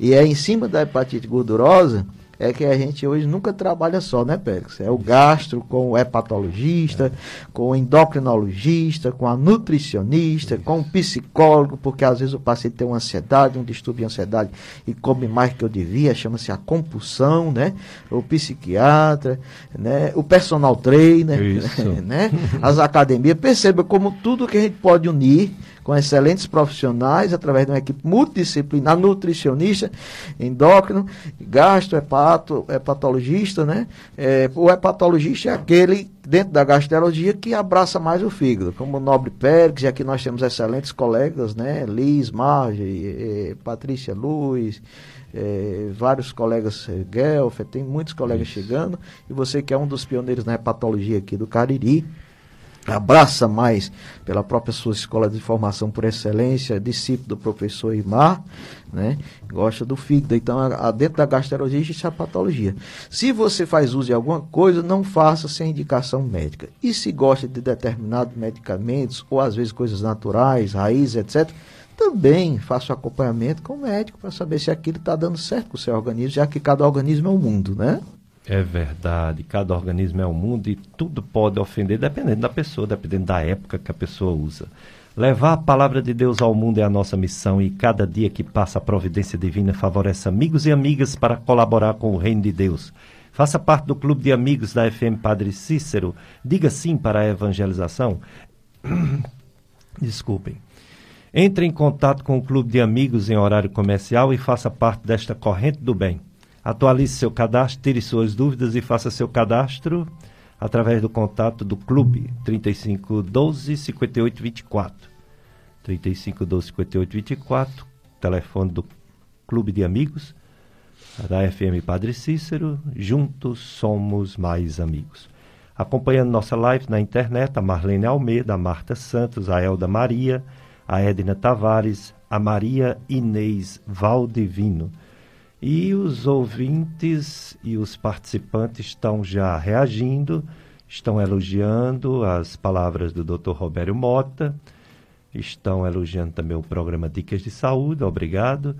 E é em cima da hepatite gordurosa é que a gente hoje nunca trabalha só, né, Pérez? É o gastro com o hepatologista, é. com o endocrinologista, com a nutricionista, Isso. com o psicólogo, porque às vezes o paciente tem uma ansiedade, um distúrbio de ansiedade e come mais que eu devia, chama-se a compulsão, né? O psiquiatra, né? O personal trainer, né? As academias. Perceba como tudo que a gente pode unir com excelentes profissionais, através de uma equipe multidisciplinar, nutricionista, endócrino, gastrohepato, hepatologista, né? É, o hepatologista é aquele dentro da gastrologia que abraça mais o fígado, como o Nobre Pérez, e aqui nós temos excelentes colegas, né? Liz, Marge, eh, Patrícia Luz, eh, vários colegas, eh, Guelfer, tem muitos colegas Isso. chegando, e você que é um dos pioneiros na hepatologia aqui do Cariri, abraça mais pela própria sua escola de formação por excelência, discípulo do professor Imar, né? Gosta do fígado. Então, a, a, dentro da gastrologia existe a patologia. Se você faz uso de alguma coisa, não faça sem indicação médica. E se gosta de determinados medicamentos, ou às vezes coisas naturais, raízes, etc., também faça acompanhamento com o médico para saber se aquilo está dando certo com o seu organismo, já que cada organismo é um mundo, né? É verdade, cada organismo é um mundo e tudo pode ofender, dependendo da pessoa, dependendo da época que a pessoa usa. Levar a palavra de Deus ao mundo é a nossa missão e cada dia que passa a providência divina favorece amigos e amigas para colaborar com o reino de Deus. Faça parte do clube de amigos da FM Padre Cícero. Diga sim para a evangelização. Desculpem. Entre em contato com o clube de amigos em horário comercial e faça parte desta corrente do bem. Atualize seu cadastro, tire suas dúvidas e faça seu cadastro através do contato do clube 3512 5824. 3512 5824, telefone do Clube de Amigos da FM Padre Cícero. Juntos somos mais amigos. Acompanhando nossa live na internet, a Marlene Almeida, a Marta Santos, a Elda Maria, a Edna Tavares, a Maria Inês Valdivino. E os ouvintes e os participantes estão já reagindo, estão elogiando as palavras do Dr. Robério Mota, estão elogiando também o programa Dicas de Saúde, obrigado.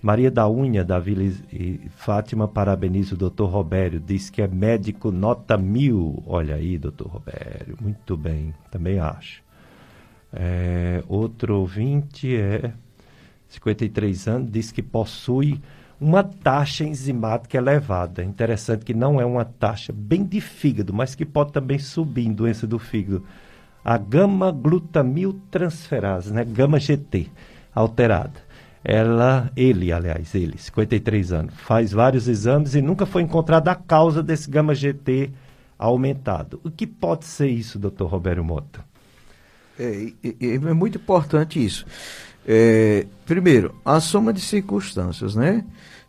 Maria da Unha, da Vila Fátima, parabeniza o doutor Robério, diz que é médico nota mil. Olha aí, doutor Robério, muito bem, também acho. É, outro ouvinte é 53 anos, diz que possui uma taxa enzimática elevada. Interessante que não é uma taxa bem de fígado, mas que pode também subir em doença do fígado. A gama-glutamiltransferase, né? Gama-GT, alterada. Ela, ele, aliás, ele, 53 anos, faz vários exames e nunca foi encontrada a causa desse gama-GT aumentado. O que pode ser isso, doutor Roberto Mota? É, é, é muito importante isso. É, primeiro, a soma de circunstâncias, né?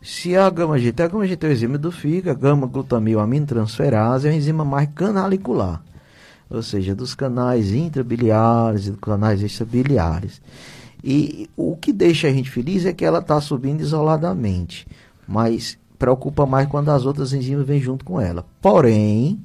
Se a gama-GT, a gama-GT é o enzima do fígado, a gama-glutamil-aminotransferase é a enzima mais canalicular, ou seja, dos canais intrabiliares e dos canais extrabiliares. E o que deixa a gente feliz é que ela está subindo isoladamente, mas preocupa mais quando as outras enzimas vêm junto com ela. Porém,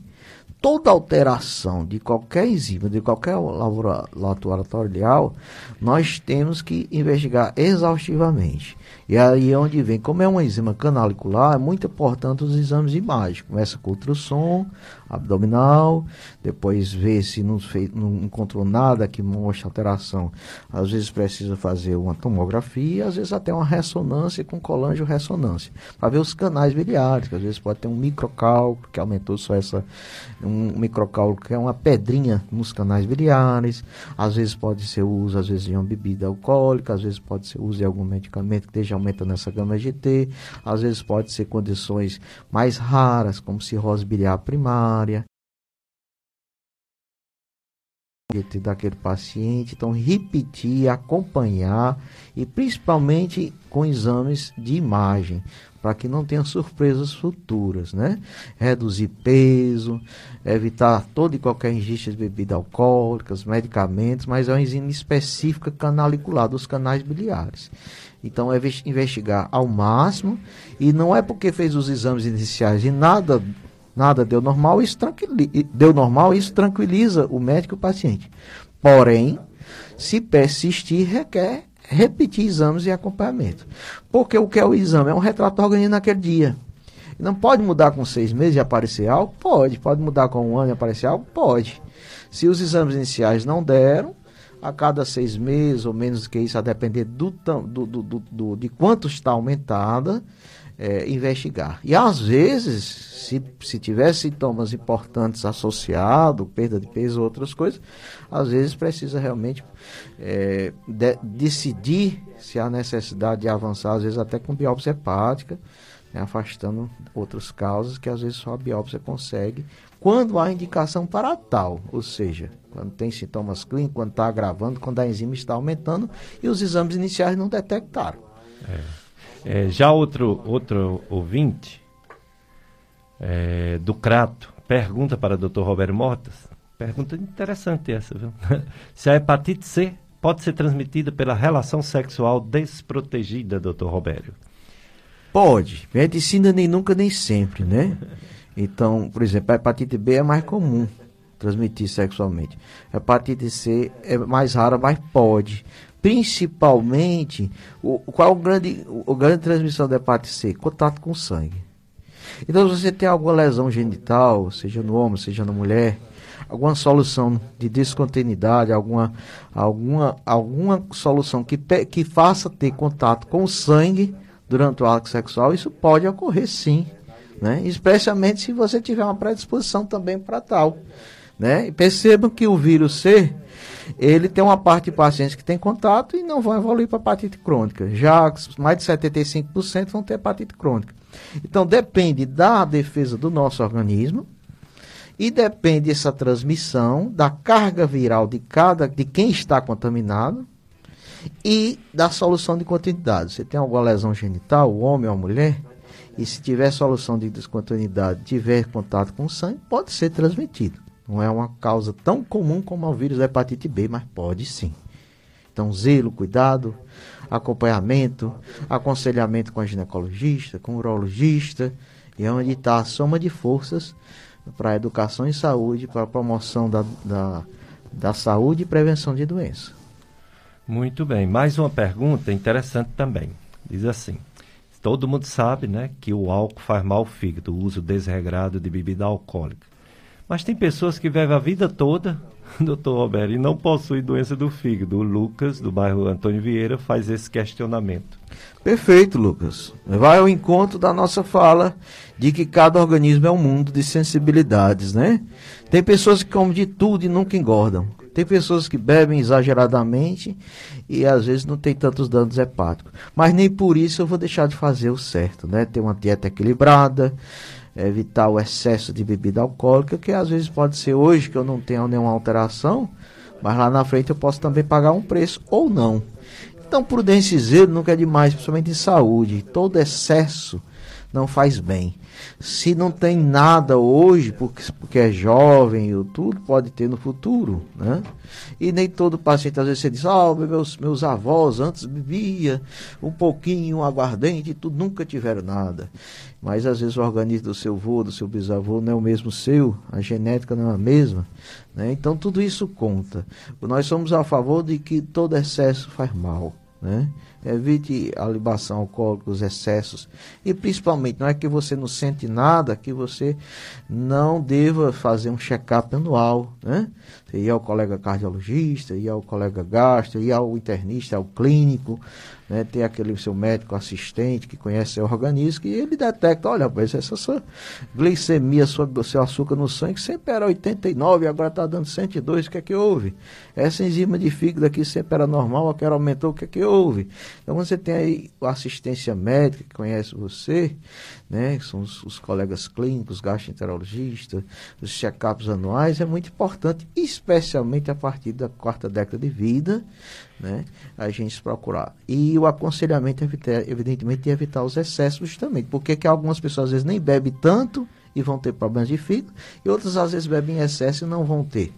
toda alteração de qualquer enzima, de qualquer laboratorial, nós temos que investigar exaustivamente. E aí é onde vem, como é uma enzima canalicular, é muito importante os exames de imagem. Começa com ultrassom abdominal, depois vê se não, fez, não encontrou nada que mostre alteração. Às vezes precisa fazer uma tomografia, às vezes até uma ressonância com colangio-ressonância, para ver os canais biliares, que às vezes pode ter um microcálculo, que aumentou só essa, um microcálculo que é uma pedrinha nos canais biliares, às vezes pode ser uso, às vezes, de uma bebida alcoólica, às vezes pode ser uso de algum medicamento que esteja aumentando essa gama GT, às vezes pode ser condições mais raras, como cirrose biliar primária, daquele paciente, então repetir, acompanhar e principalmente com exames de imagem, para que não tenha surpresas futuras, né? Reduzir peso, evitar toda e qualquer ingestão de bebidas alcoólicas, medicamentos, mas é uma enzima específica canalicular dos canais biliares. Então é investigar ao máximo e não é porque fez os exames iniciais e nada nada deu normal, isso deu normal, isso tranquiliza o médico e o paciente. Porém, se persistir, requer repetir exames e acompanhamento. Porque o que é o exame? É um retrato organismo naquele dia. Não pode mudar com seis meses e aparecer algo? Pode. Pode mudar com um ano e aparecer algo? Pode. Se os exames iniciais não deram, a cada seis meses ou menos que isso, a depender do, do, do, do de quanto está aumentada, é, investigar. E às vezes, se, se tiver sintomas importantes associados, perda de peso, outras coisas, às vezes precisa realmente é, de, decidir se há necessidade de avançar, às vezes até com biópsia hepática, né, afastando outras causas que às vezes só a biópsia consegue, quando há indicação para tal, ou seja, quando tem sintomas clínicos, quando está agravando, quando a enzima está aumentando e os exames iniciais não detectaram. É. É, já outro, outro ouvinte, é, do Crato, pergunta para o Dr. Roberto Mortas, pergunta interessante essa, viu? Se a hepatite C pode ser transmitida pela relação sexual desprotegida, Dr. Roberto? Pode. Medicina nem nunca nem sempre, né? Então, por exemplo, a hepatite B é mais comum transmitir sexualmente. A hepatite C é mais rara, mas pode principalmente, o, qual é o grande, o, grande transmissão da hepatite C? Contato com sangue. Então, se você tem alguma lesão genital, seja no homem, seja na mulher, alguma solução de descontinuidade, alguma, alguma, alguma solução que, que faça ter contato com o sangue durante o ato sexual, isso pode ocorrer sim. Né? Especialmente se você tiver uma predisposição também para tal. Né? E percebam que o vírus C ele tem uma parte de pacientes que tem contato e não vão evoluir para hepatite crônica. Já mais de 75% vão ter hepatite crônica. Então depende da defesa do nosso organismo e depende dessa transmissão da carga viral de cada de quem está contaminado e da solução de continuidade. Você tem alguma lesão genital, o homem ou a mulher, e se tiver solução de descontinuidade, tiver contato com o sangue, pode ser transmitido. Não é uma causa tão comum como o vírus da hepatite B, mas pode sim. Então, zelo, cuidado, acompanhamento, aconselhamento com a ginecologista, com o urologista, e é onde está a soma de forças para educação e saúde, para a promoção da, da, da saúde e prevenção de doenças. Muito bem. Mais uma pergunta interessante também. Diz assim: todo mundo sabe né, que o álcool faz mal ao fígado, o uso desregrado de bebida alcoólica. Mas tem pessoas que vivem a vida toda, doutor Roberto, e não possuem doença do fígado. O Lucas, do bairro Antônio Vieira, faz esse questionamento. Perfeito, Lucas. Vai ao encontro da nossa fala de que cada organismo é um mundo de sensibilidades, né? Tem pessoas que comem de tudo e nunca engordam. Tem pessoas que bebem exageradamente e às vezes não tem tantos danos hepáticos. Mas nem por isso eu vou deixar de fazer o certo, né? Ter uma dieta equilibrada, evitar o excesso de bebida alcoólica, que às vezes pode ser hoje que eu não tenho nenhuma alteração, mas lá na frente eu posso também pagar um preço ou não. Então, prudência e zelo nunca é demais, principalmente em saúde. Todo excesso não faz bem. Se não tem nada hoje, porque, porque é jovem e tudo, pode ter no futuro, né? E nem todo paciente, às vezes você diz, oh, meus, meus avós antes bebia um pouquinho, um aguardente e tudo, nunca tiveram nada. Mas às vezes o organismo do seu avô, do seu bisavô não é o mesmo seu, a genética não é a mesma, né? Então tudo isso conta. Nós somos a favor de que todo excesso faz mal, né? Evite a libação alcoólica, os excessos. E principalmente, não é que você não sente nada, que você não deva fazer um check-up anual. Né? Ir ao colega cardiologista, ir ao colega gastro, ir ao internista, ao clínico, né, ter aquele seu médico assistente que conhece seu organismo e ele detecta, olha, mas essa sua glicemia, sua, seu açúcar no sangue sempre era 89 agora está dando 102, o que é que houve? Essa enzima de fígado aqui sempre era normal, agora aumentou, o que é que houve? Então você tem aí a assistência médica que conhece você, né, que são os, os colegas clínicos, gastroenterologistas, os check-ups anuais, é muito importante, especialmente a partir da quarta década de vida, né, a gente procurar. E o aconselhamento, é evidentemente, é evitar os excessos justamente, porque que algumas pessoas às vezes nem bebem tanto e vão ter problemas de fígado, e outras às vezes bebem em excesso e não vão ter.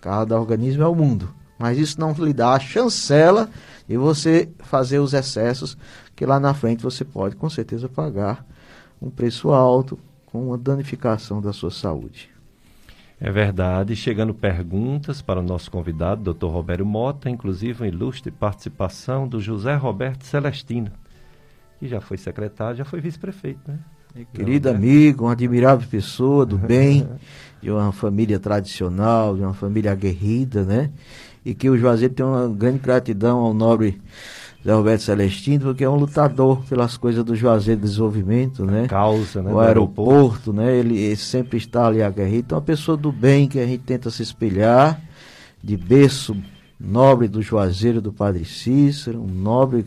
Cada organismo é o mundo. Mas isso não lhe dá a chancela de você fazer os excessos, que lá na frente você pode com certeza pagar um preço alto com uma danificação da sua saúde. É verdade. Chegando perguntas para o nosso convidado, Dr. Roberto Mota, inclusive uma ilustre participação do José Roberto Celestino, que já foi secretário, já foi vice-prefeito, né? Querido amigo, uma admirável pessoa do bem, de uma família tradicional, de uma família aguerrida, né? E que o Juazeiro tem uma grande gratidão ao nobre Zé Roberto Celestino, porque é um lutador pelas coisas do Juazeiro de Desenvolvimento, né? Causa, né? O aeroporto, aeroporto, né? Ele, ele, sempre está ali aguerrido. Então, é uma pessoa do bem que a gente tenta se espelhar, de berço nobre do Juazeiro do Padre Cícero, um nobre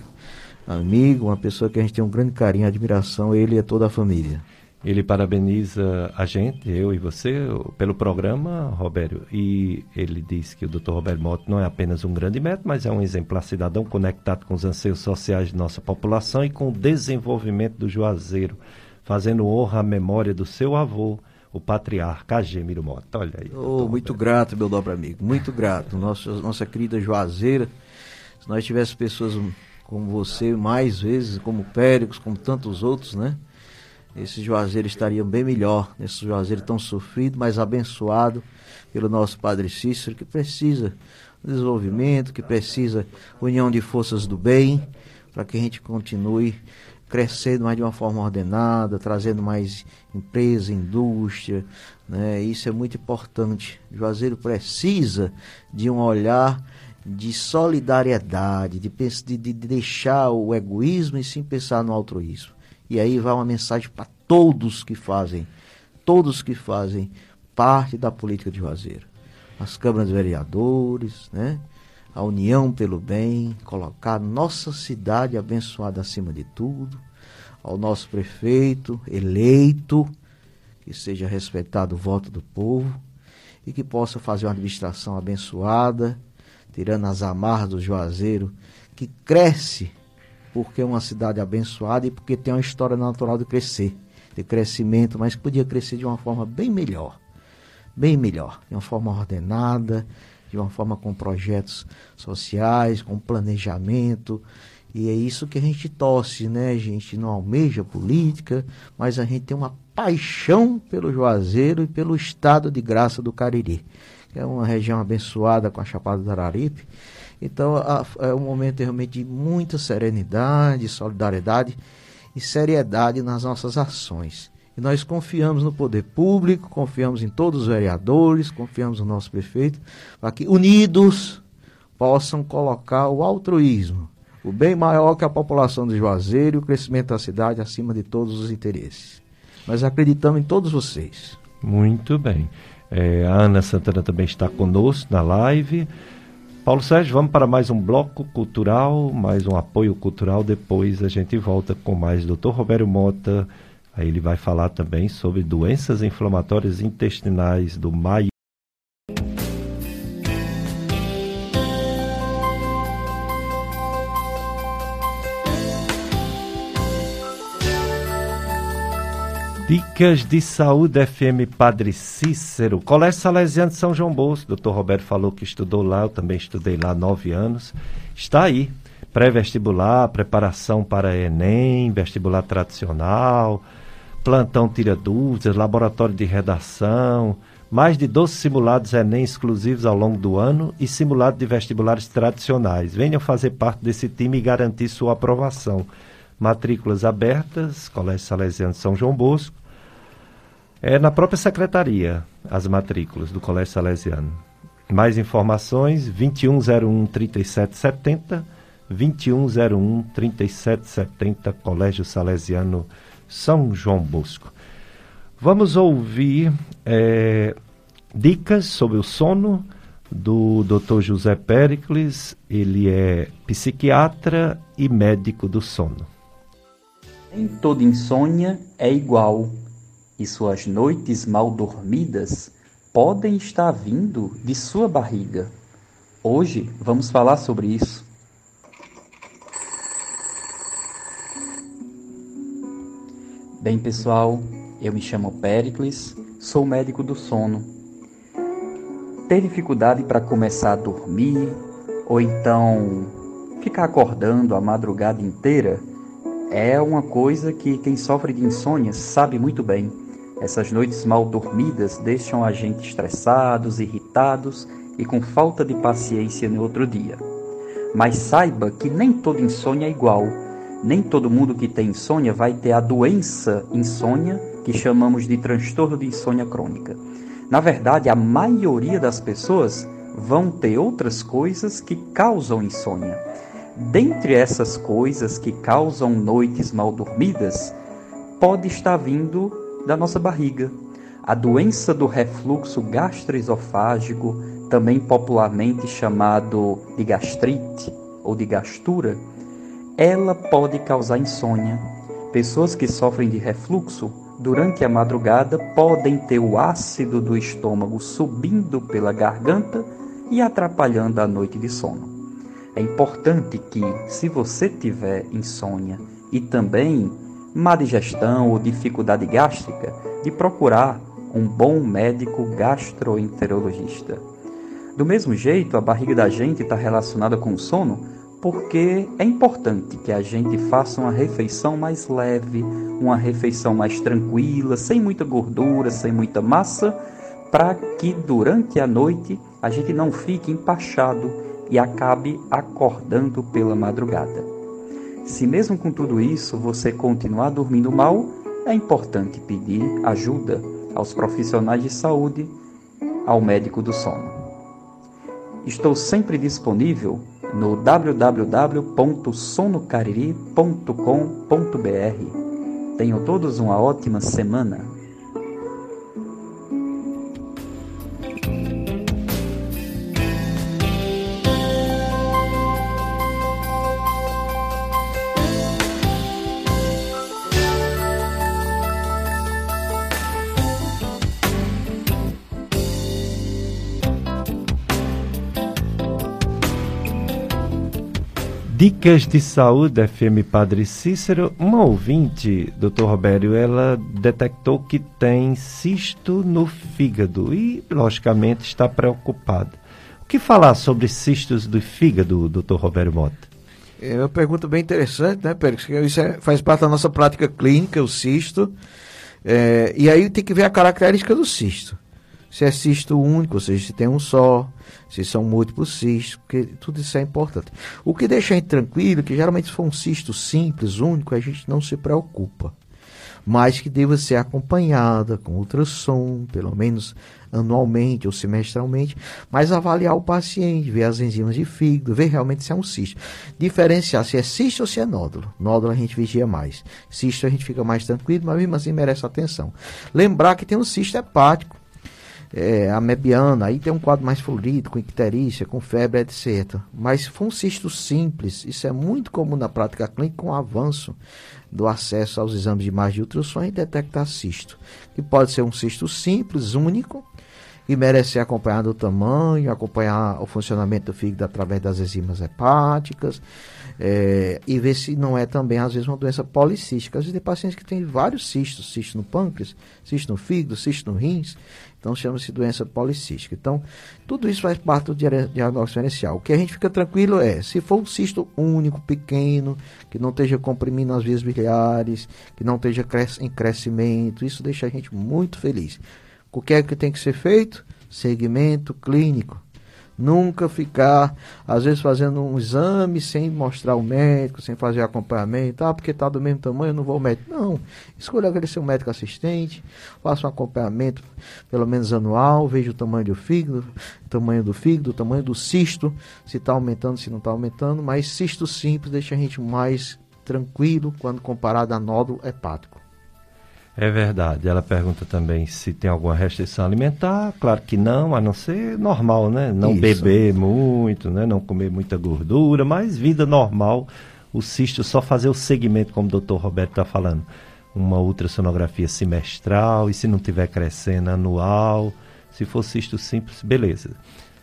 amigo, uma pessoa que a gente tem um grande carinho, admiração, ele e toda a família. Ele parabeniza a gente, eu e você, pelo programa, Roberto, e ele diz que o Dr. Roberto Mota não é apenas um grande médico, mas é um exemplar cidadão conectado com os anseios sociais de nossa população e com o desenvolvimento do Juazeiro, fazendo honra à memória do seu avô, o patriarca Agêmiro Mota. Olha aí. Oh, muito grato, meu nobre amigo, muito grato. Nossa, nossa querida Juazeira, se nós tivéssemos pessoas como você mais vezes, como Péricles, como tantos outros, né? Esse Juazeiro estaria bem melhor, esse Juazeiro tão sofrido, mas abençoado pelo nosso Padre Cícero, que precisa desenvolvimento, que precisa união de forças do bem, para que a gente continue crescendo mais de uma forma ordenada, trazendo mais empresa, indústria, né? Isso é muito importante. O Juazeiro precisa de um olhar de solidariedade, de, de, de deixar o egoísmo e sim pensar no altruísmo. E aí vai uma mensagem para todos que fazem, todos que fazem parte da política de Juazeiro. As câmaras de vereadores, né? a união pelo bem, colocar nossa cidade abençoada acima de tudo, ao nosso prefeito eleito, que seja respeitado o voto do povo e que possa fazer uma administração abençoada, tirando as amarras do Juazeiro, que cresce porque é uma cidade abençoada e porque tem uma história natural de crescer, de crescimento, mas podia crescer de uma forma bem melhor, bem melhor, de uma forma ordenada, de uma forma com projetos sociais, com planejamento. E é isso que a gente torce, né? A gente não almeja política, mas a gente tem uma paixão pelo Juazeiro e pelo estado de graça do Cariri, que é uma região abençoada com a Chapada do Araripe então é um momento realmente de muita serenidade, solidariedade e seriedade nas nossas ações. E nós confiamos no poder público, confiamos em todos os vereadores, confiamos no nosso prefeito, para que unidos possam colocar o altruísmo, o bem maior que a população de Juazeiro e o crescimento da cidade acima de todos os interesses. Nós acreditamos em todos vocês. Muito bem. É, a Ana Santana também está conosco na live. Paulo Sérgio, vamos para mais um bloco cultural, mais um apoio cultural. Depois a gente volta com mais Dr. Roberto Mota. Aí ele vai falar também sobre doenças inflamatórias intestinais do maio. Dicas de Saúde FM Padre Cícero, Colégio Salesiano de São João Bosco. Doutor Roberto falou que estudou lá, eu também estudei lá nove anos. Está aí, pré-vestibular, preparação para Enem, vestibular tradicional, plantão tira dúvidas, laboratório de redação, mais de 12 simulados Enem exclusivos ao longo do ano e simulado de vestibulares tradicionais. Venham fazer parte desse time e garantir sua aprovação matrículas abertas, Colégio Salesiano de São João Bosco. É na própria secretaria as matrículas do Colégio Salesiano. Mais informações 2101 3770 2101 3770 Colégio Salesiano São João Bosco. Vamos ouvir é, dicas sobre o sono do Dr. José Pericles. Ele é psiquiatra e médico do sono. Nem toda insônia é igual, e suas noites mal dormidas podem estar vindo de sua barriga. Hoje vamos falar sobre isso. Bem, pessoal, eu me chamo Pericles, sou médico do sono. Ter dificuldade para começar a dormir ou então ficar acordando a madrugada inteira é uma coisa que quem sofre de insônia sabe muito bem. Essas noites mal dormidas deixam a gente estressados, irritados e com falta de paciência no outro dia. Mas saiba que nem toda insônia é igual. Nem todo mundo que tem insônia vai ter a doença insônia que chamamos de transtorno de insônia crônica. Na verdade, a maioria das pessoas vão ter outras coisas que causam insônia. Dentre essas coisas que causam noites mal dormidas, pode estar vindo da nossa barriga. A doença do refluxo gastroesofágico, também popularmente chamado de gastrite ou de gastura, ela pode causar insônia. Pessoas que sofrem de refluxo durante a madrugada podem ter o ácido do estômago subindo pela garganta e atrapalhando a noite de sono. É importante que, se você tiver insônia e também má digestão ou dificuldade gástrica, de procurar um bom médico gastroenterologista. Do mesmo jeito, a barriga da gente está relacionada com o sono, porque é importante que a gente faça uma refeição mais leve, uma refeição mais tranquila, sem muita gordura, sem muita massa, para que durante a noite a gente não fique empachado e acabe acordando pela madrugada. Se mesmo com tudo isso você continuar dormindo mal, é importante pedir ajuda aos profissionais de saúde, ao médico do sono. Estou sempre disponível no www.sonocariri.com.br. Tenham todos uma ótima semana. Dicas de Saúde FM Padre Cícero. Uma ouvinte, Dr. Robério, ela detectou que tem cisto no fígado e, logicamente, está preocupada. O que falar sobre cistos do fígado, Dr. Robério Mota? É uma pergunta bem interessante, né, Pérez? Isso é, faz parte da nossa prática clínica, o cisto. É, e aí tem que ver a característica do cisto. Se é cisto único, ou seja, se tem um só, se são múltiplos cistos, porque tudo isso é importante. O que deixa a gente tranquilo, que geralmente se for um cisto simples, único, a gente não se preocupa. Mas que deva ser acompanhada com ultrassom, pelo menos anualmente ou semestralmente, mas avaliar o paciente, ver as enzimas de fígado, ver realmente se é um cisto. Diferenciar se é cisto ou se é nódulo. Nódulo a gente vigia mais. Cisto a gente fica mais tranquilo, mas mesmo assim merece atenção. Lembrar que tem um cisto hepático, é, amebiana, aí tem um quadro mais florido, com icterícia, com febre, etc. Mas se for um cisto simples, isso é muito comum na prática clínica com o avanço do acesso aos exames de imagem de ultrassom e detectar cisto. Que pode ser um cisto simples, único, e merece acompanhar o tamanho, acompanhar o funcionamento do fígado através das enzimas hepáticas, é, e ver se não é também, às vezes, uma doença policística. Às vezes tem pacientes que têm vários cistos, cisto no pâncreas, cisto no fígado, cisto no rins, então chama-se doença policística. Então, tudo isso faz parte do diagnóstico diferencial. O que a gente fica tranquilo é, se for um cisto único, pequeno, que não esteja comprimindo as vias biliares, que não esteja em crescimento, isso deixa a gente muito feliz. O que é que tem que ser feito? Segmento clínico. Nunca ficar, às vezes, fazendo um exame sem mostrar o médico, sem fazer acompanhamento. Ah, porque está do mesmo tamanho, eu não vou ao médico. Não. Escolha aquele seu médico assistente, faça um acompanhamento, pelo menos anual, veja o tamanho do fígado, o tamanho do fígado, o tamanho do cisto, se está aumentando, se não está aumentando. Mas cisto simples deixa a gente mais tranquilo quando comparado a nódulo hepático. É verdade. Ela pergunta também se tem alguma restrição alimentar. Claro que não, a não ser normal, né? Não Isso. beber muito, né? Não comer muita gordura, mas vida normal. O cisto só fazer o segmento, como o doutor Roberto está falando. Uma ultrassonografia semestral e se não tiver crescendo anual. Se for cisto simples, beleza.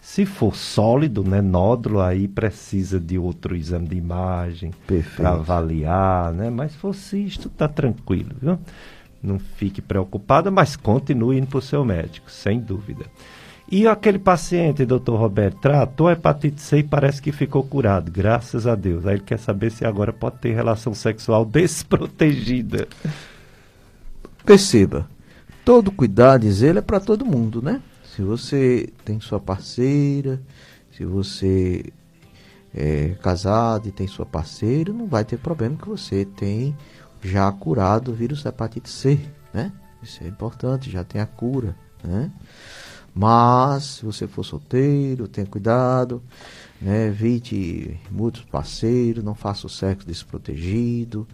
Se for sólido, né, nódulo, aí precisa de outro exame de imagem para avaliar, né? Mas se for cisto, tá tranquilo, viu? Não fique preocupada, mas continue indo para o seu médico, sem dúvida. E aquele paciente, doutor Roberto, tratou a hepatite C e parece que ficou curado, graças a Deus. Aí ele quer saber se agora pode ter relação sexual desprotegida. Perceba, todo cuidado, diz ele, é para todo mundo, né? Se você tem sua parceira, se você é casado e tem sua parceira, não vai ter problema que você tem já curado o vírus da hepatite C, né? Isso é importante, já tem a cura, né? Mas, se você for solteiro, tenha cuidado, né? Evite muitos parceiros, não faça o sexo desprotegido.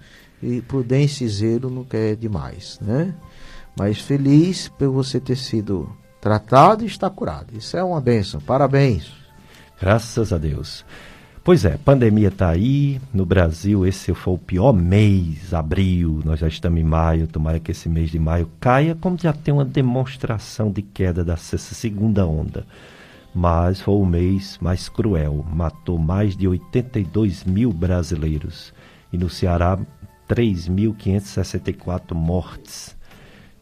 E prudência e zelo não quer demais, né? Mas feliz por você ter sido tratado e estar curado. Isso é uma benção. Parabéns. Graças a Deus. Pois é, pandemia está aí. No Brasil, esse foi o pior mês, abril. Nós já estamos em maio. Tomara que esse mês de maio caia, como já tem uma demonstração de queda dessa segunda onda. Mas foi o mês mais cruel. Matou mais de 82 mil brasileiros. E no Ceará, 3.564 mortes.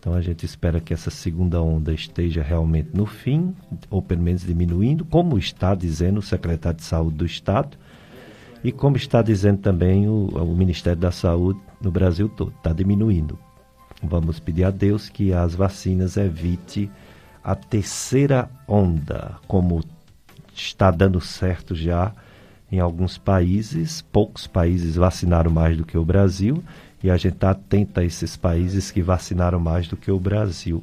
Então a gente espera que essa segunda onda esteja realmente no fim, ou pelo menos diminuindo, como está dizendo o secretário de Saúde do Estado, e como está dizendo também o, o Ministério da Saúde no Brasil todo, está diminuindo. Vamos pedir a Deus que as vacinas evite a terceira onda, como está dando certo já em alguns países, poucos países vacinaram mais do que o Brasil, e a gente está atento a esses países que vacinaram mais do que o Brasil.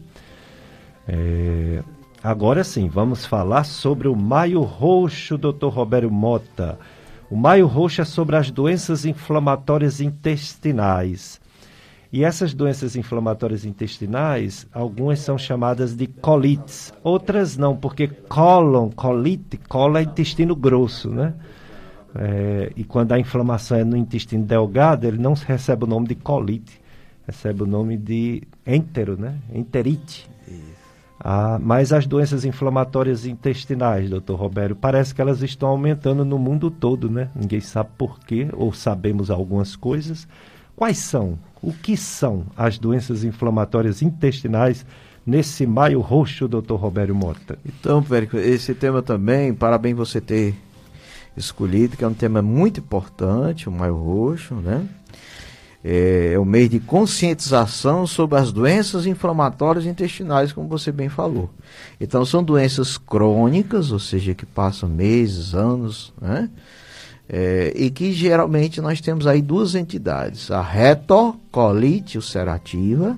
É, agora sim, vamos falar sobre o Maio Roxo, Dr. Roberto Mota. O Maio Roxo é sobre as doenças inflamatórias intestinais. E essas doenças inflamatórias intestinais, algumas são chamadas de colites, outras não, porque colon, colite, colo é intestino grosso, né? É, e quando a inflamação é no intestino delgado, ele não recebe o nome de colite, recebe o nome de entero, né? Enterite. Ah, mas as doenças inflamatórias intestinais, doutor Roberto, parece que elas estão aumentando no mundo todo, né? Ninguém sabe por quê, ou sabemos algumas coisas. Quais são? O que são as doenças inflamatórias intestinais nesse maio roxo, doutor Roberto Mota? Então, Périco, esse tema também, parabéns você ter escolhido, que é um tema muito importante, o Maio Roxo, né? É, é o mês de conscientização sobre as doenças inflamatórias intestinais, como você bem falou. Então, são doenças crônicas, ou seja, que passam meses, anos, né? É, e que geralmente nós temos aí duas entidades, a retocolite ulcerativa,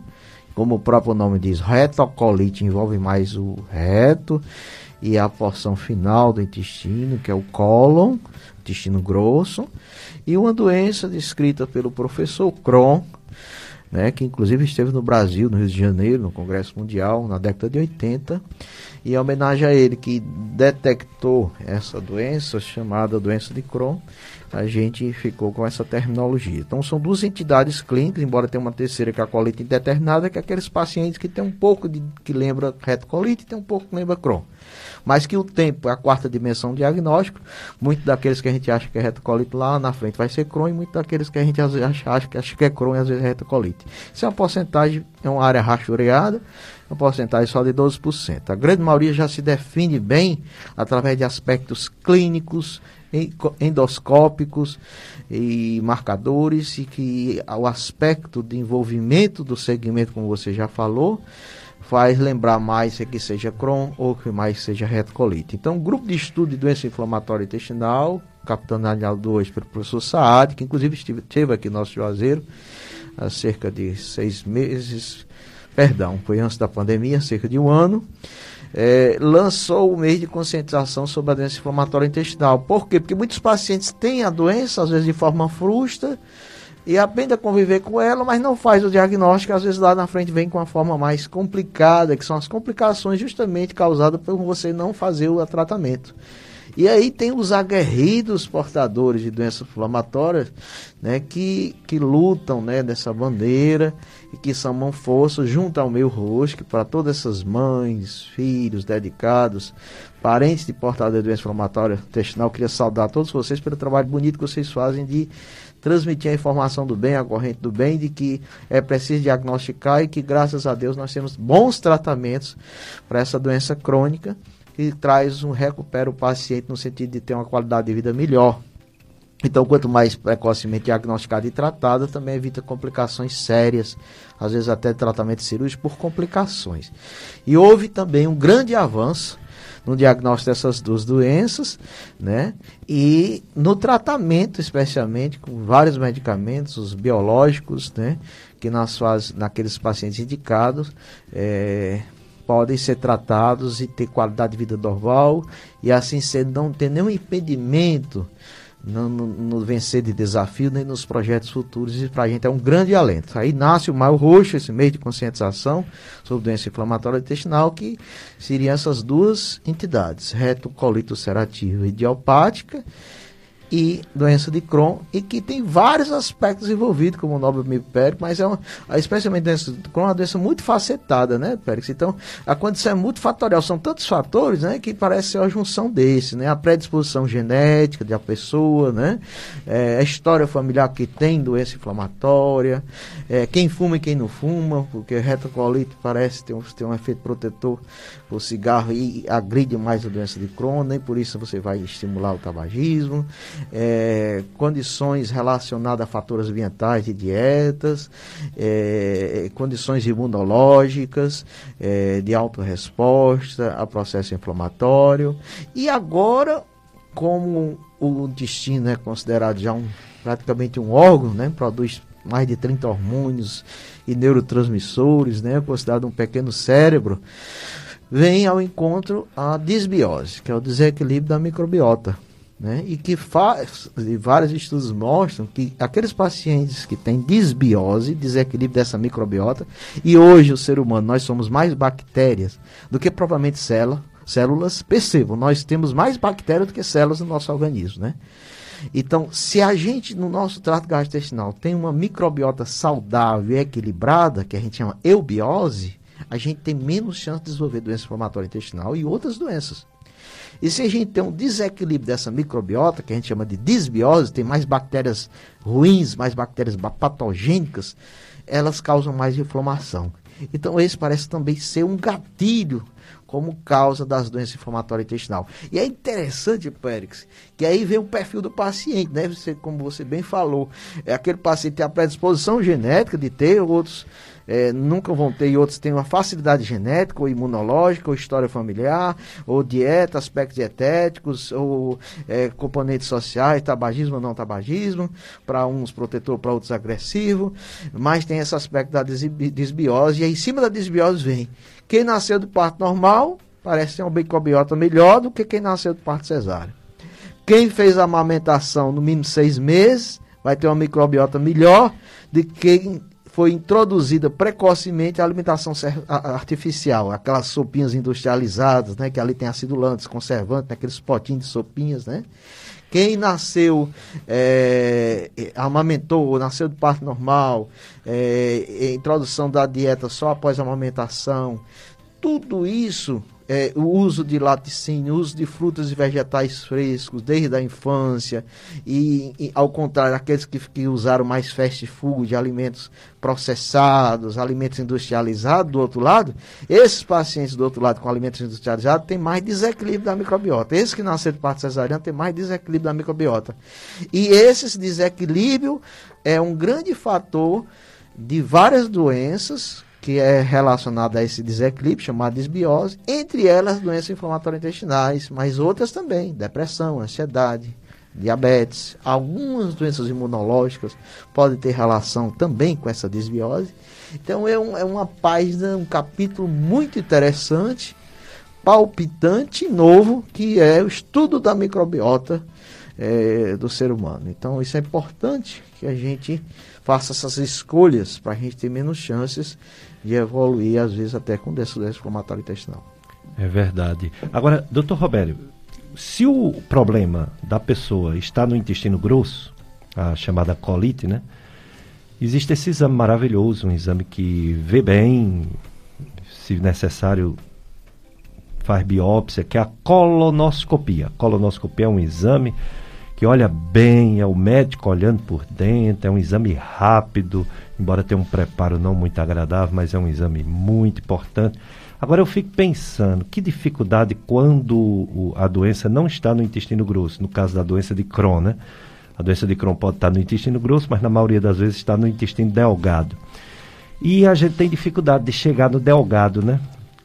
como o próprio nome diz, retocolite envolve mais o reto e a porção final do intestino, que é o cólon, intestino grosso, e uma doença descrita pelo professor Crohn, né, que inclusive esteve no Brasil, no Rio de Janeiro, no Congresso Mundial, na década de 80, e em homenagem a ele que detectou essa doença chamada doença de Crohn, a gente ficou com essa terminologia. Então são duas entidades clínicas, embora tenha uma terceira que é a colite indeterminada, que é aqueles pacientes que tem um pouco de que lembra retocolite e tem um pouco que lembra Crohn. Mas que o tempo é a quarta dimensão diagnóstico, muitos daqueles que a gente acha que é retocolite lá na frente vai ser Crohn e muitos daqueles que a gente acha, acha, que, acha que é Crohn e às vezes é retocolite. Isso é uma porcentagem, é uma área rachureada, uma porcentagem só de 12%. A grande maioria já se define bem através de aspectos clínicos, endoscópicos e marcadores e que o aspecto de envolvimento do segmento, como você já falou, faz lembrar mais que seja Crohn ou que mais seja retocolite. Então, grupo de estudo de doença inflamatória intestinal, capitaneado hoje pelo professor Saad, que inclusive esteve, esteve aqui no nosso Juazeiro há cerca de seis meses, perdão, foi antes da pandemia, cerca de um ano, é, lançou o mês de conscientização sobre a doença inflamatória intestinal. Por quê? Porque muitos pacientes têm a doença, às vezes de forma frustra, e aprende a conviver com ela, mas não faz o diagnóstico, às vezes lá na frente vem com uma forma mais complicada, que são as complicações justamente causadas por você não fazer o tratamento. E aí tem os aguerridos portadores de doenças inflamatórias, né, que, que lutam, né, dessa bandeira e que somam força junto ao meu rosto para todas essas mães, filhos dedicados, parentes de portadores de doença inflamatória intestinal. Queria saudar todos vocês pelo trabalho bonito que vocês fazem de transmitir a informação do bem, a corrente do bem, de que é preciso diagnosticar e que, graças a Deus, nós temos bons tratamentos para essa doença crônica que traz um recupera o paciente no sentido de ter uma qualidade de vida melhor. Então, quanto mais precocemente diagnosticada e tratada, também evita complicações sérias, às vezes até tratamento cirúrgico por complicações. E houve também um grande avanço no diagnóstico dessas duas doenças, né? E no tratamento, especialmente com vários medicamentos, os biológicos, né? Que nas fases, naqueles pacientes indicados, é, podem ser tratados e ter qualidade de vida normal e assim ser não ter nenhum impedimento no, no, no, vencer de desafio nem nos projetos futuros e para a gente é um grande alento. Aí nasce o Maio Roxo, esse meio de conscientização sobre doença inflamatória intestinal, que seriam essas duas entidades, retocolite ulcerativa idiopática e doença de Crohn, e que tem vários aspectos envolvidos, como o nobre Pérez, mas é uma, especialmente a doença de Crohn, é uma doença muito facetada, né, Pérez? Então, a condição é multifatorial, são tantos fatores, né, que parece ser uma junção desse, né? A predisposição genética da pessoa, né? É, a história familiar que tem doença inflamatória, é, quem fuma e quem não fuma, porque retocolite parece ter um, ter um efeito protetor o cigarro e agride mais a doença de Crohn, nem por isso você vai estimular o tabagismo é, condições relacionadas a fatores ambientais e dietas, é, condições imunológicas, é, de autorresposta a processo inflamatório. E agora, como o intestino é considerado já um, praticamente um órgão, né, produz mais de 30 hormônios e neurotransmissores, né, considerado um pequeno cérebro, vem ao encontro a disbiose, que é o desequilíbrio da microbiota. Né? E que faz, e vários estudos mostram que aqueles pacientes que têm disbiose, desequilíbrio dessa microbiota, e hoje o ser humano, nós somos mais bactérias do que propriamente célula, células, percebam, nós temos mais bactérias do que células no nosso organismo, né? Então, se a gente, no nosso trato gastrointestinal, tem uma microbiota saudável e equilibrada, que a gente chama eubiose, a gente tem menos chance de desenvolver doença inflamatória intestinal e outras doenças. E se a gente tem um desequilíbrio dessa microbiota, que a gente chama de disbiose, tem mais bactérias ruins, mais bactérias patogênicas, elas causam mais inflamação. Então, esse parece também ser um gatilho como causa das doenças inflamatórias intestinal. E é interessante, Périx, que aí vem o perfil do paciente, deve ser como você bem falou, é aquele paciente que tem a predisposição genética de ter outros é, nunca vão ter, e outros têm uma facilidade genética, ou imunológica, ou história familiar, ou dieta, aspectos dietéticos, ou é, componentes sociais, tabagismo ou não tabagismo, para uns protetor, para outros agressivo, mas tem esse aspecto da desbiose, e aí em cima da desbiose vem quem nasceu do parto normal, parece ter uma microbiota melhor do que quem nasceu do parto cesáreo. Quem fez a amamentação no mínimo seis meses, vai ter uma microbiota melhor que quem foi introduzida precocemente a alimentação artificial, aquelas sopinhas industrializadas, né, que ali tem acidulantes, conservantes, né, aqueles potinhos de sopinhas, né? Quem nasceu, é, amamentou, nasceu de parto normal, é, introdução da dieta só após a amamentação, tudo isso é, o uso de laticínio, o uso de frutas e vegetais frescos desde a infância e, e ao contrário, aqueles que, que, usaram mais fast food, alimentos processados, alimentos industrializados do outro lado, esses pacientes do outro lado com alimentos industrializados têm mais desequilíbrio da microbiota. Esses que nasceram de parto cesariana têm mais desequilíbrio da microbiota. E esse desequilíbrio é um grande fator de várias doenças que é relacionada a esse desequilíbrio, chamado desbiose, entre elas doenças inflamatórias intestinais, mas outras também, depressão, ansiedade, diabetes, algumas doenças imunológicas podem ter relação também com essa desbiose. Então é, um, é uma página, um capítulo muito interessante, palpitante novo, que é o estudo da microbiota é, do ser humano. Então isso é importante que a gente faça essas escolhas para a gente ter menos chances de evoluir, às vezes até com doença inflamatória intestinal. É verdade. Agora, doutor Robério, se o problema da pessoa está no intestino grosso, a chamada colite, né? Existe esse exame maravilhoso, um exame que vê bem, se necessário faz biópsia, que é a colonoscopia. Colonoscopia é um exame que olha bem, é o médico olhando por dentro, é um exame rápido, embora tenha um preparo não muito agradável, mas é um exame muito importante. Agora eu fico pensando, que dificuldade quando a doença não está no intestino grosso, no caso da doença de Crohn, né? A doença de Crohn pode estar no intestino grosso, mas na maioria das vezes está no intestino delgado. E a gente tem dificuldade de chegar no delgado, né?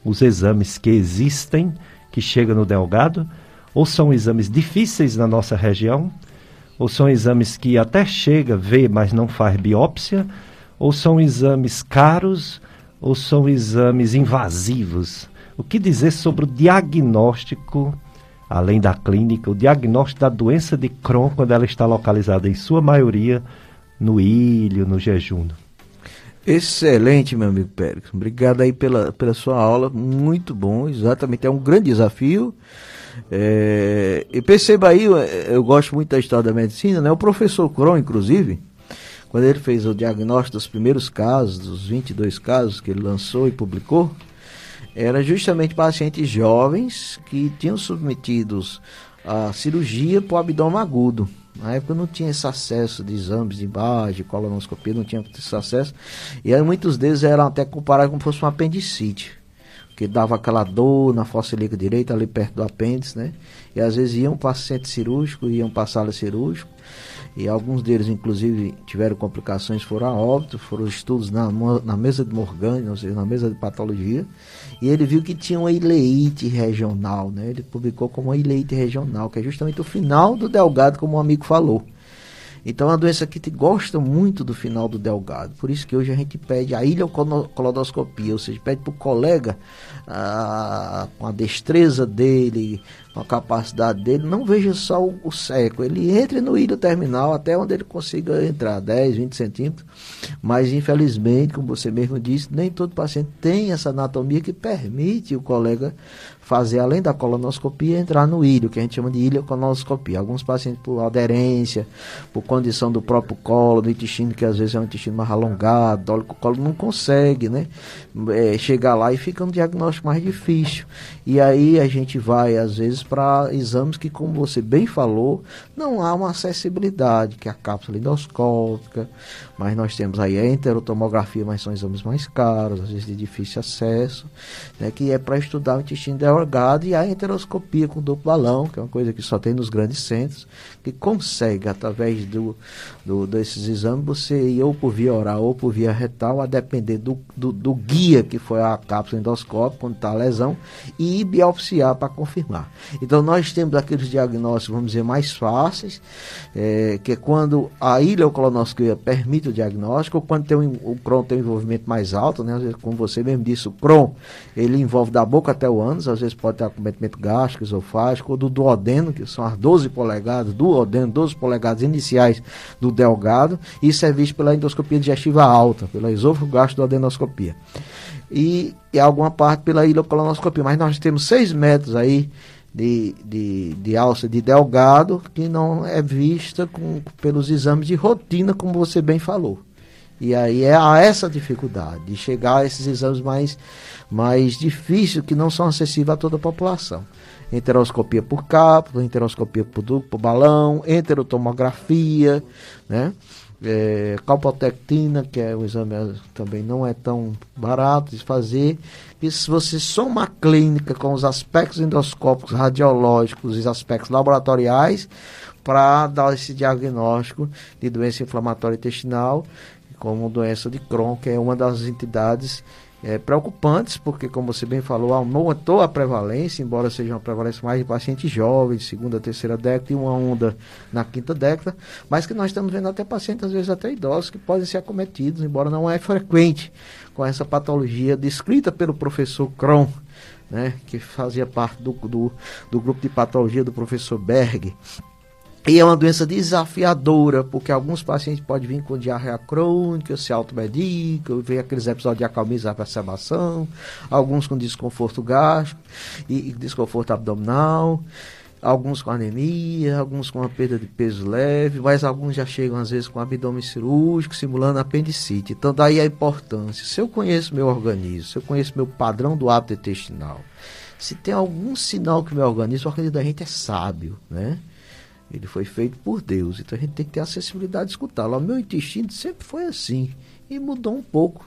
Os exames que existem, que chegam no delgado, ou são exames difíceis na nossa região, ou são exames que até chega, vê, mas não faz biópsia, ou são exames caros, ou são exames invasivos. O que dizer sobre o diagnóstico, além da clínica, o diagnóstico da doença de Crohn quando ela está localizada, em sua maioria, no ilho, no jejum? Excelente, meu amigo Pérez. Obrigado aí pela, pela sua aula, muito bom, exatamente, é um grande desafio. É, e perceba aí, eu, eu, gosto muito da história da medicina, né? O professor Crohn, inclusive, quando ele fez o diagnóstico dos primeiros casos, dos 22 casos que ele lançou e publicou, era justamente pacientes jovens que tinham submetidos a cirurgia para o abdômen agudo. Na época não tinha esse acesso de exames de imagem, colonoscopia, não tinha esse acesso. E aí muitos deles eram até comparados como se fosse um apendicite que dava aquela dor na fossa ilíaca direita, ali perto do apêndice, né? E às vezes iam para centro cirúrgico, iam para sala cirúrgica, e alguns deles, inclusive, tiveram complicações, foram a óbito, foram estudos na, na mesa de Morgane, ou seja, na mesa de patologia, e ele viu que tinha uma ileite regional, né? Ele publicou como uma ileite regional, que é justamente o final do delgado, como o um amigo falou. Então é uma doença que gosta muito do final do delgado. Por isso que hoje a gente pede a ileocolonoscopia, ou seja, pede para o colega, ah, com a destreza dele, com a capacidade dele, não veja só o, o seco. Ele entre no ilho terminal até onde ele consiga entrar, 10, 20 centímetros. Mas infelizmente, como você mesmo disse, nem todo paciente tem essa anatomia que permite o colega fazer, além da colonoscopia, entrar no ilho, que a gente chama de ilho-colonoscopia. Alguns pacientes por aderência, por condição do próprio colo, do intestino, que às vezes é um intestino mais alongado, o colo não consegue né, é, chegar lá e fica um diagnóstico mais difícil. E aí a gente vai, às vezes, para exames que, como você bem falou, não há uma acessibilidade, que é a cápsula endoscópica, mas nós temos aí a enterotomografia, mas são exames mais caros, às vezes de difícil acesso, né, que é para estudar o intestino delgado e a enteroscopia com duplo balão, que é uma coisa que só tem nos grandes centros, que consegue, através do, do desses exames, você ir ou por via oral ou por via retal, a depender do, do, do guia que foi a cápsula endoscópica, quando está a lesão, e biopsiar para confirmar. Então nós temos aqueles diagnósticos, vamos dizer, mais fáceis, é, que é quando a ileocolonoscopia permite o diagnóstico, ou quando tem um, o Crohn tem um envolvimento mais alto, né? Como você mesmo disse, o Crohn, ele envolve da boca até o ânus, às vezes pode ter acometimento gástrico, esofágico, ou do duodeno, que são as 12 polegadas, duodeno, 12 polegadas iniciais do delgado, isso é visto pela endoscopia digestiva alta, pela esôfago-gastroadenoscopia. E, e alguma parte pela ilocolonoscopia, mas nós temos 6 metros aí de, de, de alça de delgado que não é vista com, pelos exames de rotina, como você bem falou. E aí é a essa dificuldade de chegar a esses exames mais, mais difíceis que não são acessíveis a toda a população. Enteroscopia por cápsula, enteroscopia por, por balão, enterotomografia, né? É, calpotectina, que é o exame também não é tão barato de fazer. E se você soma a clínica com os aspectos endoscópicos, radiológicos os aspectos laboratoriais, para dar esse diagnóstico de doença inflamatória intestinal, como doença de Crohn, que é uma das entidades é, preocupantes, porque, como você bem falou, aumentou a prevalência, embora seja uma prevalência mais de pacientes jovens, segunda, terceira década e uma onda na quinta década, mas que nós estamos vendo até pacientes, às vezes até idosos, que podem ser acometidos, embora não é frequente, com essa patologia descrita pelo professor Crohn, né, que fazia parte do, do, do grupo de patologia do professor Berg. E é uma doença desafiadora, porque alguns pacientes podem vir com diarreia crônica, se automedicam, vem aqueles episódios de acalmia e exacerbação, alguns com desconforto gástrico e, e, desconforto abdominal, alguns com anemia, alguns com uma perda de peso leve, mas alguns já chegam às vezes com abdômen cirúrgico, simulando apendicite. Então daí a importância. Se eu conheço meu organismo, se eu conheço meu padrão do hábito intestinal, se tem algum sinal que meu organismo, o organismo da gente é sábio, né? Ele foi feito por Deus, então a gente tem que ter acessibilidade de escutá-lo. O meu intestino sempre foi assim e mudou um pouco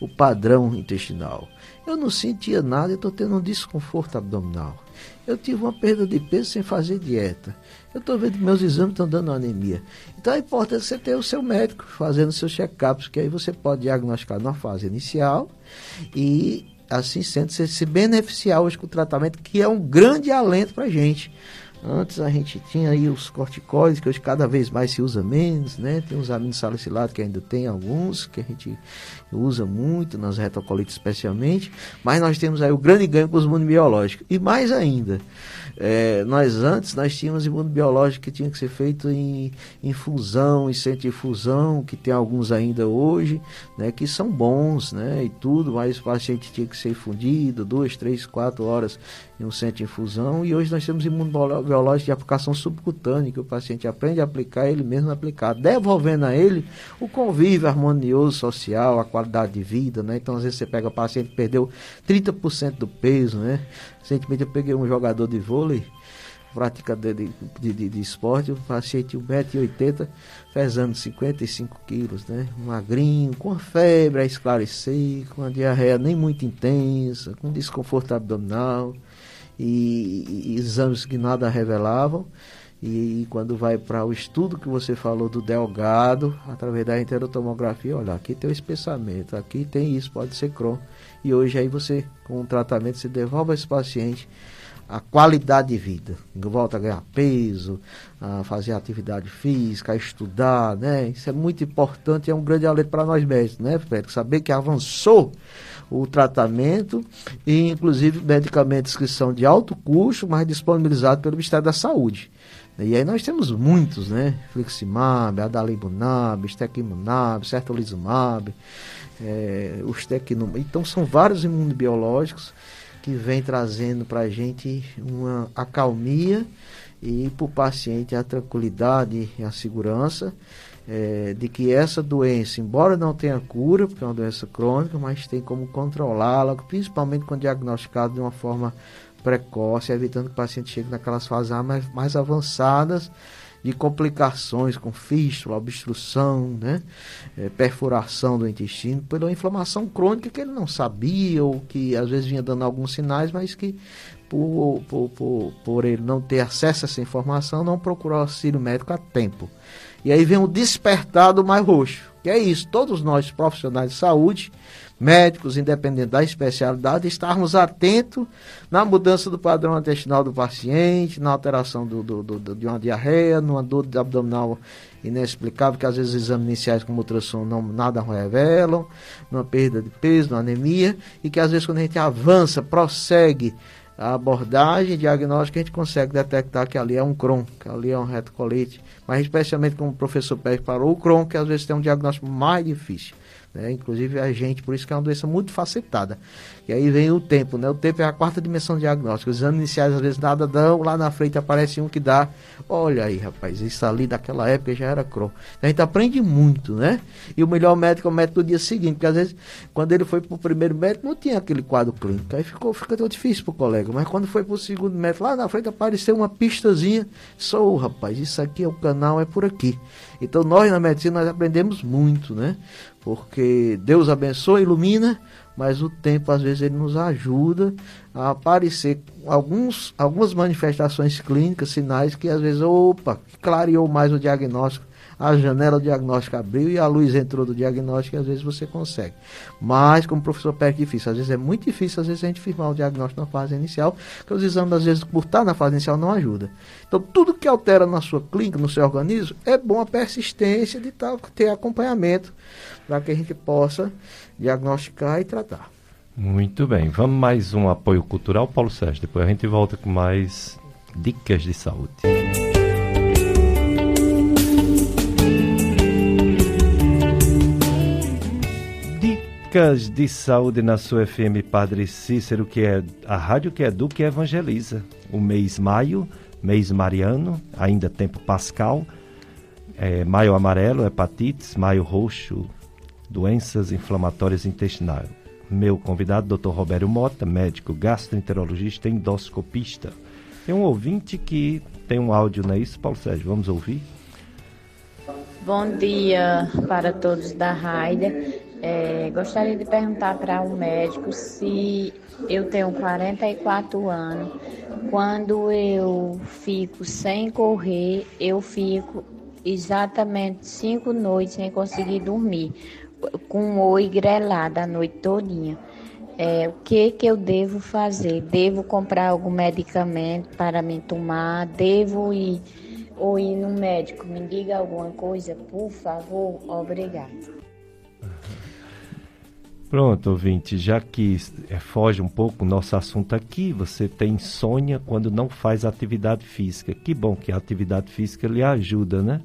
o padrão intestinal. Eu não sentia nada e estou tendo um desconforto abdominal. Eu tive uma perda de peso sem fazer dieta. Eu estou vendo que meus exames estão dando anemia. Então é importante você ter o seu médico fazendo seus check-ups, que aí você pode diagnosticar na fase inicial e assim sendo você se beneficiar hoje com o tratamento, que é um grande alento para a gente. Antes a gente tinha aí os corticóides, que hoje cada vez mais se usa menos, né? Tem os aminosalicilados que ainda tem alguns, que a gente usa muito, nas retocolites especialmente. Mas nós temos aí o grande ganho com os imunobiológicos. E mais ainda, é, nós antes nós tínhamos imunobiológico que tinha que ser feito em infusão, em centrifusão, que tem alguns ainda hoje, né? Que são bons, né? E tudo, mas o paciente tinha que ser infundido duas, três, quatro horas em um centro de infusão. E hoje nós temos imunobiológico de aplicação subcutânea, que o paciente aprende a aplicar ele mesmo aplicar, devolvendo a ele o convívio harmonioso social, a qualidade de vida, né? Então, às vezes você pega o paciente que perdeu 30% do peso, né? Recentemente eu peguei um jogador de vôlei, prática de, de, de, de esporte, o paciente 1,80m, pesando 55 quilos, né? Magrinho, com febre a esclarecer, com a diarreia nem muito intensa, com desconforto abdominal e, e exames que nada revelavam. E, e quando vai para o estudo que você falou do delgado, através da enterotomografia, olha, aqui tem o espessamento, aqui tem isso, pode ser Crohn. E hoje aí você, com o tratamento, você devolve a esse paciente a qualidade de vida. Volta a ganhar peso, a fazer atividade física, a estudar, né? Isso é muito importante, é um grande alento para nós médicos, né, Fred? Saber que avançou o tratamento e, inclusive, medicamentos que são de alto custo, mas disponibilizados pelo Ministério da Saúde. E aí nós temos muitos, né? Fliximab, adalimumab, stequimumab, certolizumab, é, os tecnum... Então são vários imunobiológicos que vêm trazendo para a gente uma acalmia e para o paciente a tranquilidade e a segurança é, de que essa doença, embora não tenha cura, porque é uma doença crônica, mas tem como controlá-la, principalmente quando diagnosticado de uma forma precoce, evitando que o paciente chegue naquelas fases mais, mais avançadas de complicações com fístula, obstrução, né? É, perfuração do intestino, pela inflamação crônica que ele não sabia ou que às vezes vinha dando alguns sinais, mas que por, por, por, por ele não ter acesso a essa informação, não procurou auxílio médico a tempo. E aí vem o despertar do mais roxo, que é isso, todos nós profissionais de saúde médicos, independente da especialidade, estarmos atentos na mudança do padrão intestinal do paciente, na alteração do, do, do, de uma diarreia, numa dor abdominal inexplicável, que às vezes exames iniciais como ultrassom não, nada revelam, numa perda de peso, numa anemia, e que às vezes quando a gente avança, prossegue a abordagem diagnóstica, a gente consegue detectar que ali é um Crohn, que ali é um retocolite, mas especialmente como o professor Pérez falou, o Crohn, que às vezes tem um diagnóstico mais difícil Né? Inclusive a gente, por isso que é uma doença muito facetada. E aí vem o tempo, né? O tempo é a quarta dimensão diagnóstica. Os exames iniciais às vezes nada dão, lá na frente aparece um que dá. Olha aí, rapaz, isso ali daquela época já era Crohn. A gente aprende muito, né? E o melhor médico é o médico do dia seguinte, porque às vezes quando ele foi para o primeiro médico não tinha aquele quadro clínico. Aí ficou, fica tão difícil para o colega. Mas quando foi para o segundo médico, lá na frente apareceu uma pistazinha. Sou, rapaz, isso aqui é o canal, é por aqui. Então nós na medicina nós aprendemos muito, né? Porque Deus abençoa, ilumina, mas o tempo às vezes ele nos ajuda a aparecer alguns, algumas manifestações clínicas, sinais que às vezes, opa, clareou mais o diagnóstico a janela do diagnóstico abriu e a luz entrou do diagnóstico e às vezes você consegue. Mas, como o professor Pérez difícil, às vezes é muito difícil, às vezes a gente firmar o diagnóstico na fase inicial, porque os exames, às vezes, por estar na fase inicial, não ajuda. Então, tudo que altera na sua clínica, no seu organismo, é bom a persistência de tal, ter acompanhamento para que a gente possa diagnosticar e tratar. Muito bem, vamos mais um apoio cultural, Paulo Sérgio. Depois a gente volta com mais dicas de saúde. Dicas de saúde na sua FM Padre Cícero, que é a rádio que educa e evangeliza. O mês maio, mês mariano, ainda tempo pascal, é, maio amarelo, hepatites, maio roxo, doenças inflamatórias intestinais. Meu convidado, Dr. Roberto Mota, médico gastroenterologista e endoscopista. Tem um ouvinte que tem um áudio, não é isso, Paulo Sérgio? Vamos ouvir? Bom dia para todos da Raida. É, gostaria de perguntar para o um médico se eu tenho 44 anos. Quando eu fico sem correr, eu fico exatamente cinco noites sem conseguir dormir, com o oi grelado a noite todinha. É, o que que eu devo fazer? Devo comprar algum medicamento para me tomar? Devo ir ou ir no médico? Me diga alguma coisa, por favor. Obrigada. Pronto, ouvinte, já que é, foge um pouco o nosso assunto aqui, você tem insônia quando não faz atividade física. Que bom que a atividade física lhe ajuda, né?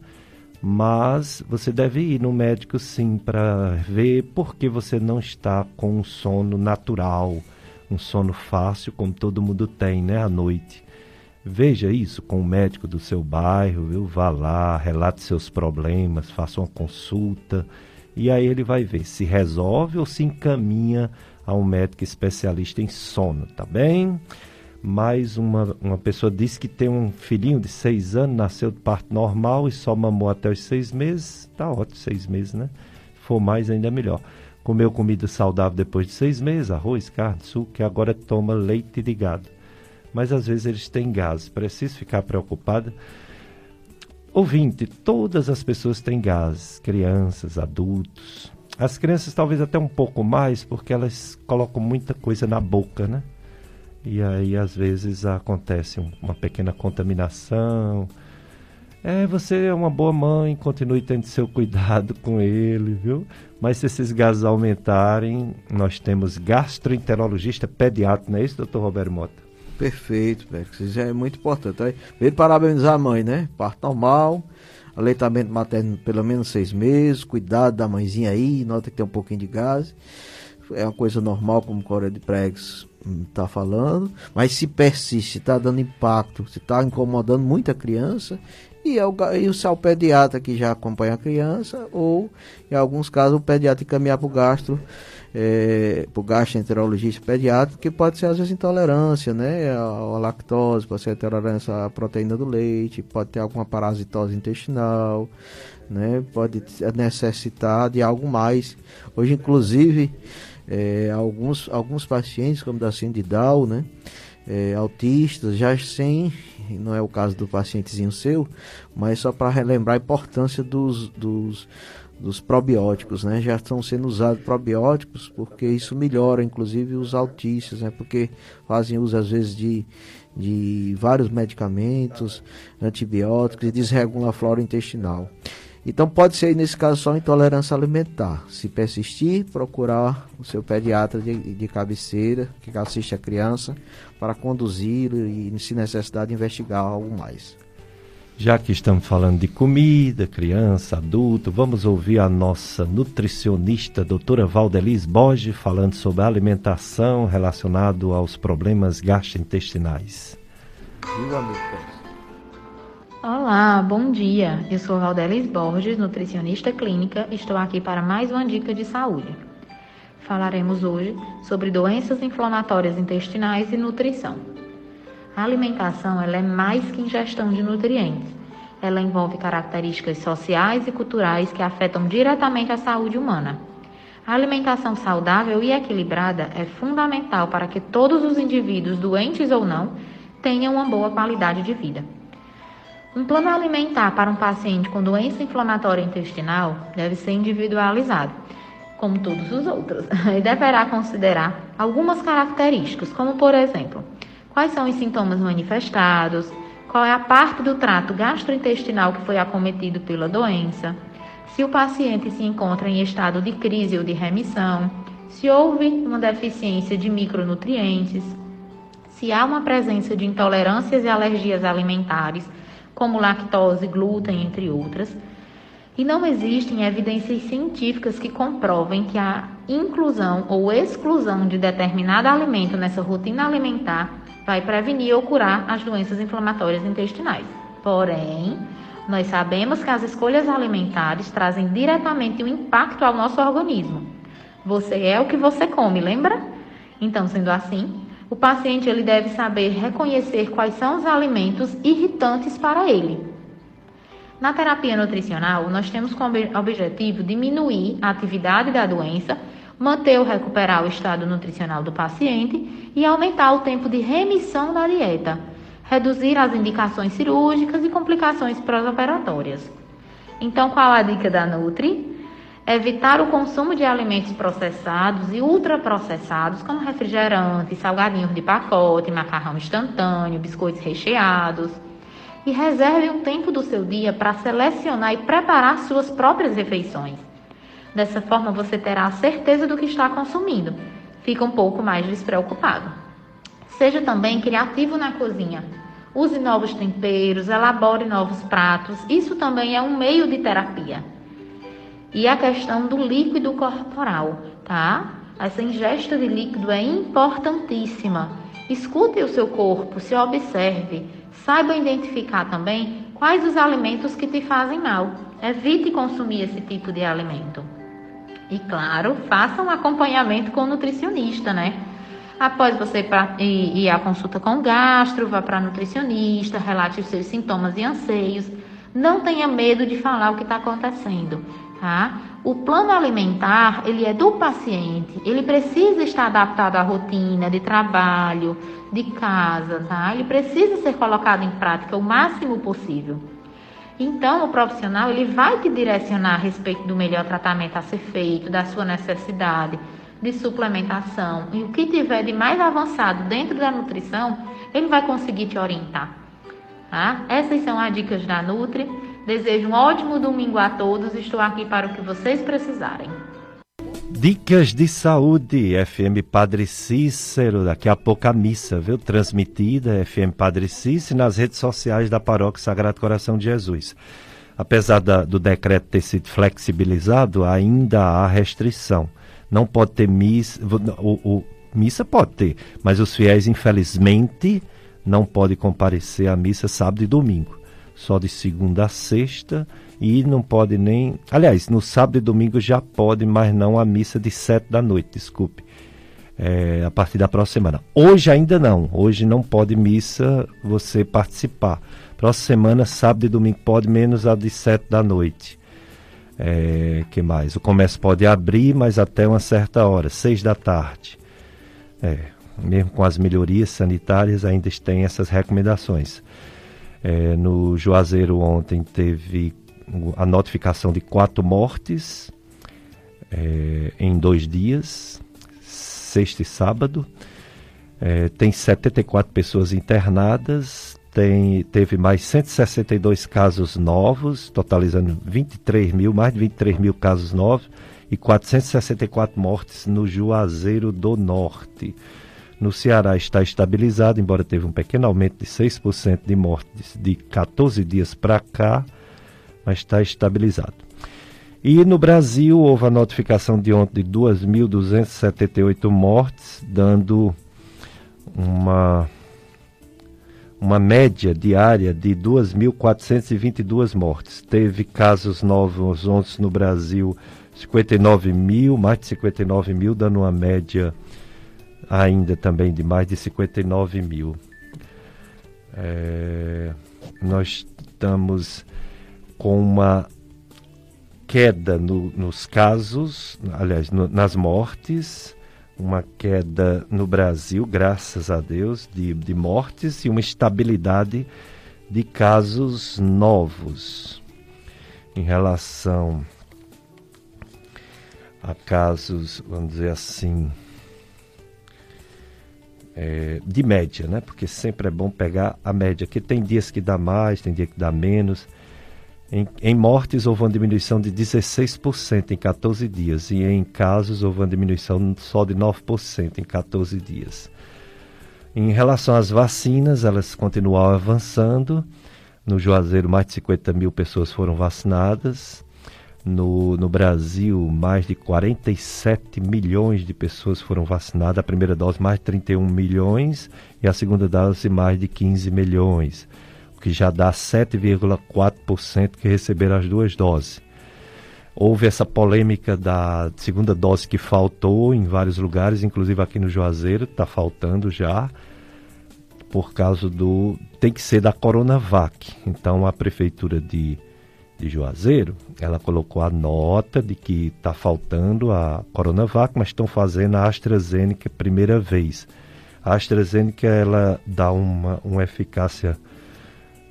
Mas você deve ir no médico sim para ver por que você não está com um sono natural, um sono fácil, como todo mundo tem, né, à noite. Veja isso com o médico do seu bairro, viu? Vá lá, relate seus problemas, faça uma consulta e aí ele vai ver se resolve ou se encaminha a um médico especialista em sono, tá bem? Mais uma, uma pessoa disse que tem um filhinho de seis anos, nasceu de parto normal e só mamou até os seis meses. Tá ótimo, seis meses, né? Se for mais, ainda é melhor. Comeu comida saudável depois de seis meses, arroz, carne, suco, e agora toma leite de gado. Mas às vezes eles têm gases, precisa ficar preocupada Ouvinte, todas as pessoas têm gases, crianças, adultos. As crianças talvez até um pouco mais, porque elas colocam muita coisa na boca, né? E aí às vezes acontece uma pequena contaminação. É, você é uma boa mãe, continue tendo seu cuidado com ele, viu? Mas se esses gases aumentarem, nós temos gastroenterologista pediatra, não é isso, doutor Roberto Mota? Perfeito, Pérez. Isso é muito importante. Aí, primeiro, parabenizar a mãe, né? Parto normal, aleitamento materno pelo menos seis meses, cuidado da mãezinha aí, nota que tem um pouquinho de gás. É uma coisa normal, como o Coreia de Pregs está falando, mas se persiste, está dando impacto, se está incomodando muita criança, e, é o, e o seu pediatra que já acompanha a criança, ou em alguns casos o pediatra encaminhar para o gastro é, por gastroenterologista pediátrico, que pode ser às vezes intolerância, né, a, lactose, pode ser intolerância à proteína do leite, pode ter alguma parasitose intestinal, né, pode necessitar de algo mais. Hoje, inclusive, é, alguns, alguns pacientes, como da síndrome de Down, né, é, autistas, já sem, não é o caso do pacientezinho seu, mas só para relembrar a importância dos, dos dos probióticos, né? Já estão sendo usados probióticos porque isso melhora, inclusive, os autistas, né? Porque fazem uso, às vezes, de, de vários medicamentos, antibióticos e desregula a flora intestinal. Então pode ser, nesse caso, só intolerância alimentar. Se persistir, procurar o seu pediatra de, de cabeceira, que assiste a criança, para conduzi-lo e, se necessidade, investigar algo mais. Já que estamos falando de comida, criança, adulto, vamos ouvir a nossa nutricionista, doutora Valdeliz Borges, falando sobre alimentação relacionado aos problemas gastrointestinais. Olá, bom dia. Eu sou Valdeliz Borges, nutricionista clínica. Estou aqui para mais uma dica de saúde. Falaremos hoje sobre doenças inflamatórias intestinais e nutrição. A alimentação ela é mais que ingestão de nutrientes. Ela envolve características sociais e culturais que afetam diretamente a saúde humana. A alimentação saudável e equilibrada é fundamental para que todos os indivíduos, doentes ou não, tenham uma boa qualidade de vida. Um plano alimentar para um paciente com doença inflamatória intestinal deve ser individualizado, como todos os outros, e deverá considerar algumas características, como por exemplo, quais são os sintomas manifestados, qual é a parte do trato gastrointestinal que foi acometido pela doença, se o paciente se encontra em estado de crise ou de remissão, se houve uma deficiência de micronutrientes, se há uma presença de intolerâncias e alergias alimentares, como lactose, glúten, entre outras, e não existem evidências científicas que comprovem que a inclusão ou exclusão de determinado alimento nessa rotina alimentar vai prevenir ou curar as doenças inflamatórias intestinais. Porém, nós sabemos que as escolhas alimentares trazem diretamente um impacto ao nosso organismo. Você é o que você come, lembra? Então, sendo assim, o paciente ele deve saber reconhecer quais são os alimentos irritantes para ele. Na terapia nutricional, nós temos como objetivo diminuir a atividade da doença manter ou recuperar o estado nutricional do paciente e aumentar o tempo de remissão da dieta, reduzir as indicações cirúrgicas e complicações pós-operatórias. Então, qual a dica da Nutri? Evitar o consumo de alimentos processados e ultraprocessados, como refrigerantes, salgadinhos de pacote, macarrão instantâneo, biscoitos recheados. E reserve um tempo do seu dia para selecionar e preparar suas próprias refeições. Dessa forma, você terá a certeza do que está consumindo. Fica um pouco mais despreocupado. Seja também criativo na cozinha. Use novos temperos, elabore novos pratos. Isso também é um meio de terapia. E a questão do líquido corporal, tá? Essa ingesta de líquido é importantíssima. Escute o seu corpo, se observe. Saiba identificar também quais os alimentos que te fazem mal. Evite consumir esse tipo de alimento. E claro, faça um acompanhamento com o nutricionista, né? Após você ir à consulta com o gastro, vá para nutricionista, relate os seus sintomas e anseios. Não tenha medo de falar o que está acontecendo, tá? O plano alimentar, ele é do paciente. Ele precisa estar adaptado à rotina de trabalho, de casa, tá? Ele precisa ser colocado em prática o máximo possível. Então, o profissional ele vai te direcionar a respeito do melhor tratamento a ser feito, da sua necessidade de suplementação e o que tiver de mais avançado dentro da nutrição, ele vai conseguir te orientar. Tá? Essas são as dicas da Nutri. Desejo um ótimo domingo a todos. Estou aqui para o que vocês precisarem. Dicas de Saúde, FM Padre Cícero, daqui a pouco a missa, viu? Transmitida, FM Padre Cícero, nas redes sociais da Paróquia Sagrado Coração de Jesus. Apesar da, do decreto ter sido flexibilizado, ainda há restrição. Não pode ter missa, o, o, missa pode ter, mas os fiéis, infelizmente, não podem comparecer à missa sábado e domingo. Só de segunda a sexta e não pode nem. Aliás, no sábado e domingo já pode, mas não a missa de sete da noite, desculpe. É, a partir da próxima semana. Hoje ainda não. Hoje não pode missa você participar. Próxima semana, sábado e domingo pode, menos a de sete da noite. É, que mais? O comércio pode abrir, mas até uma certa hora, seis da tarde. É, mesmo com as melhorias sanitárias, ainda tem essas recomendações. É, no Juazeiro ontem teve a notificação de quatro mortes é, em dois dias, sexta e sábado. É, tem 74 pessoas internadas, tem, teve mais 162 casos novos, totalizando 23 mil, mais de 23 mil casos novos e 464 mortes no Juazeiro do Norte. No Ceará está estabilizado, embora teve um pequeno aumento de 6% de mortes de 14 dias para cá, mas está estabilizado. E no Brasil houve a notificação de ontem de 2.278 mortes, dando uma, uma média diária de 2.422 mortes. Teve casos novos ontem no Brasil, 59 mil, mais de 59 mil, dando uma média ainda também de mais de 59 mil. É, nós estamos com uma queda no, nos casos, aliás, no, nas mortes, uma queda no Brasil, graças a Deus, de, de mortes e uma estabilidade de casos novos em relação a casos, vamos dizer assim, é, de média, né? Porque sempre é bom pegar a média, que tem dias que dá mais, tem dia que dá menos. Em, em, mortes houve uma diminuição de 16% em 14 dias e em casos houve uma diminuição só de 9% em 14 dias. Em relação às vacinas, elas continuam avançando. No Juazeiro, mais de 50 mil pessoas foram vacinadas. No, no Brasil, mais de 47 milhões de pessoas foram vacinadas. A primeira dose, mais de 31 milhões. E a segunda dose, mais de 15 milhões. Que já dá 7,4% que receberam as duas doses. Houve essa polêmica da segunda dose que faltou em vários lugares, inclusive aqui no Juazeiro, está faltando já por causa do. tem que ser da Coronavac. Então a prefeitura de de Juazeiro, ela colocou a nota de que está faltando a Coronavac, mas estão fazendo a AstraZeneca primeira vez. A AstraZeneca ela dá uma, uma eficácia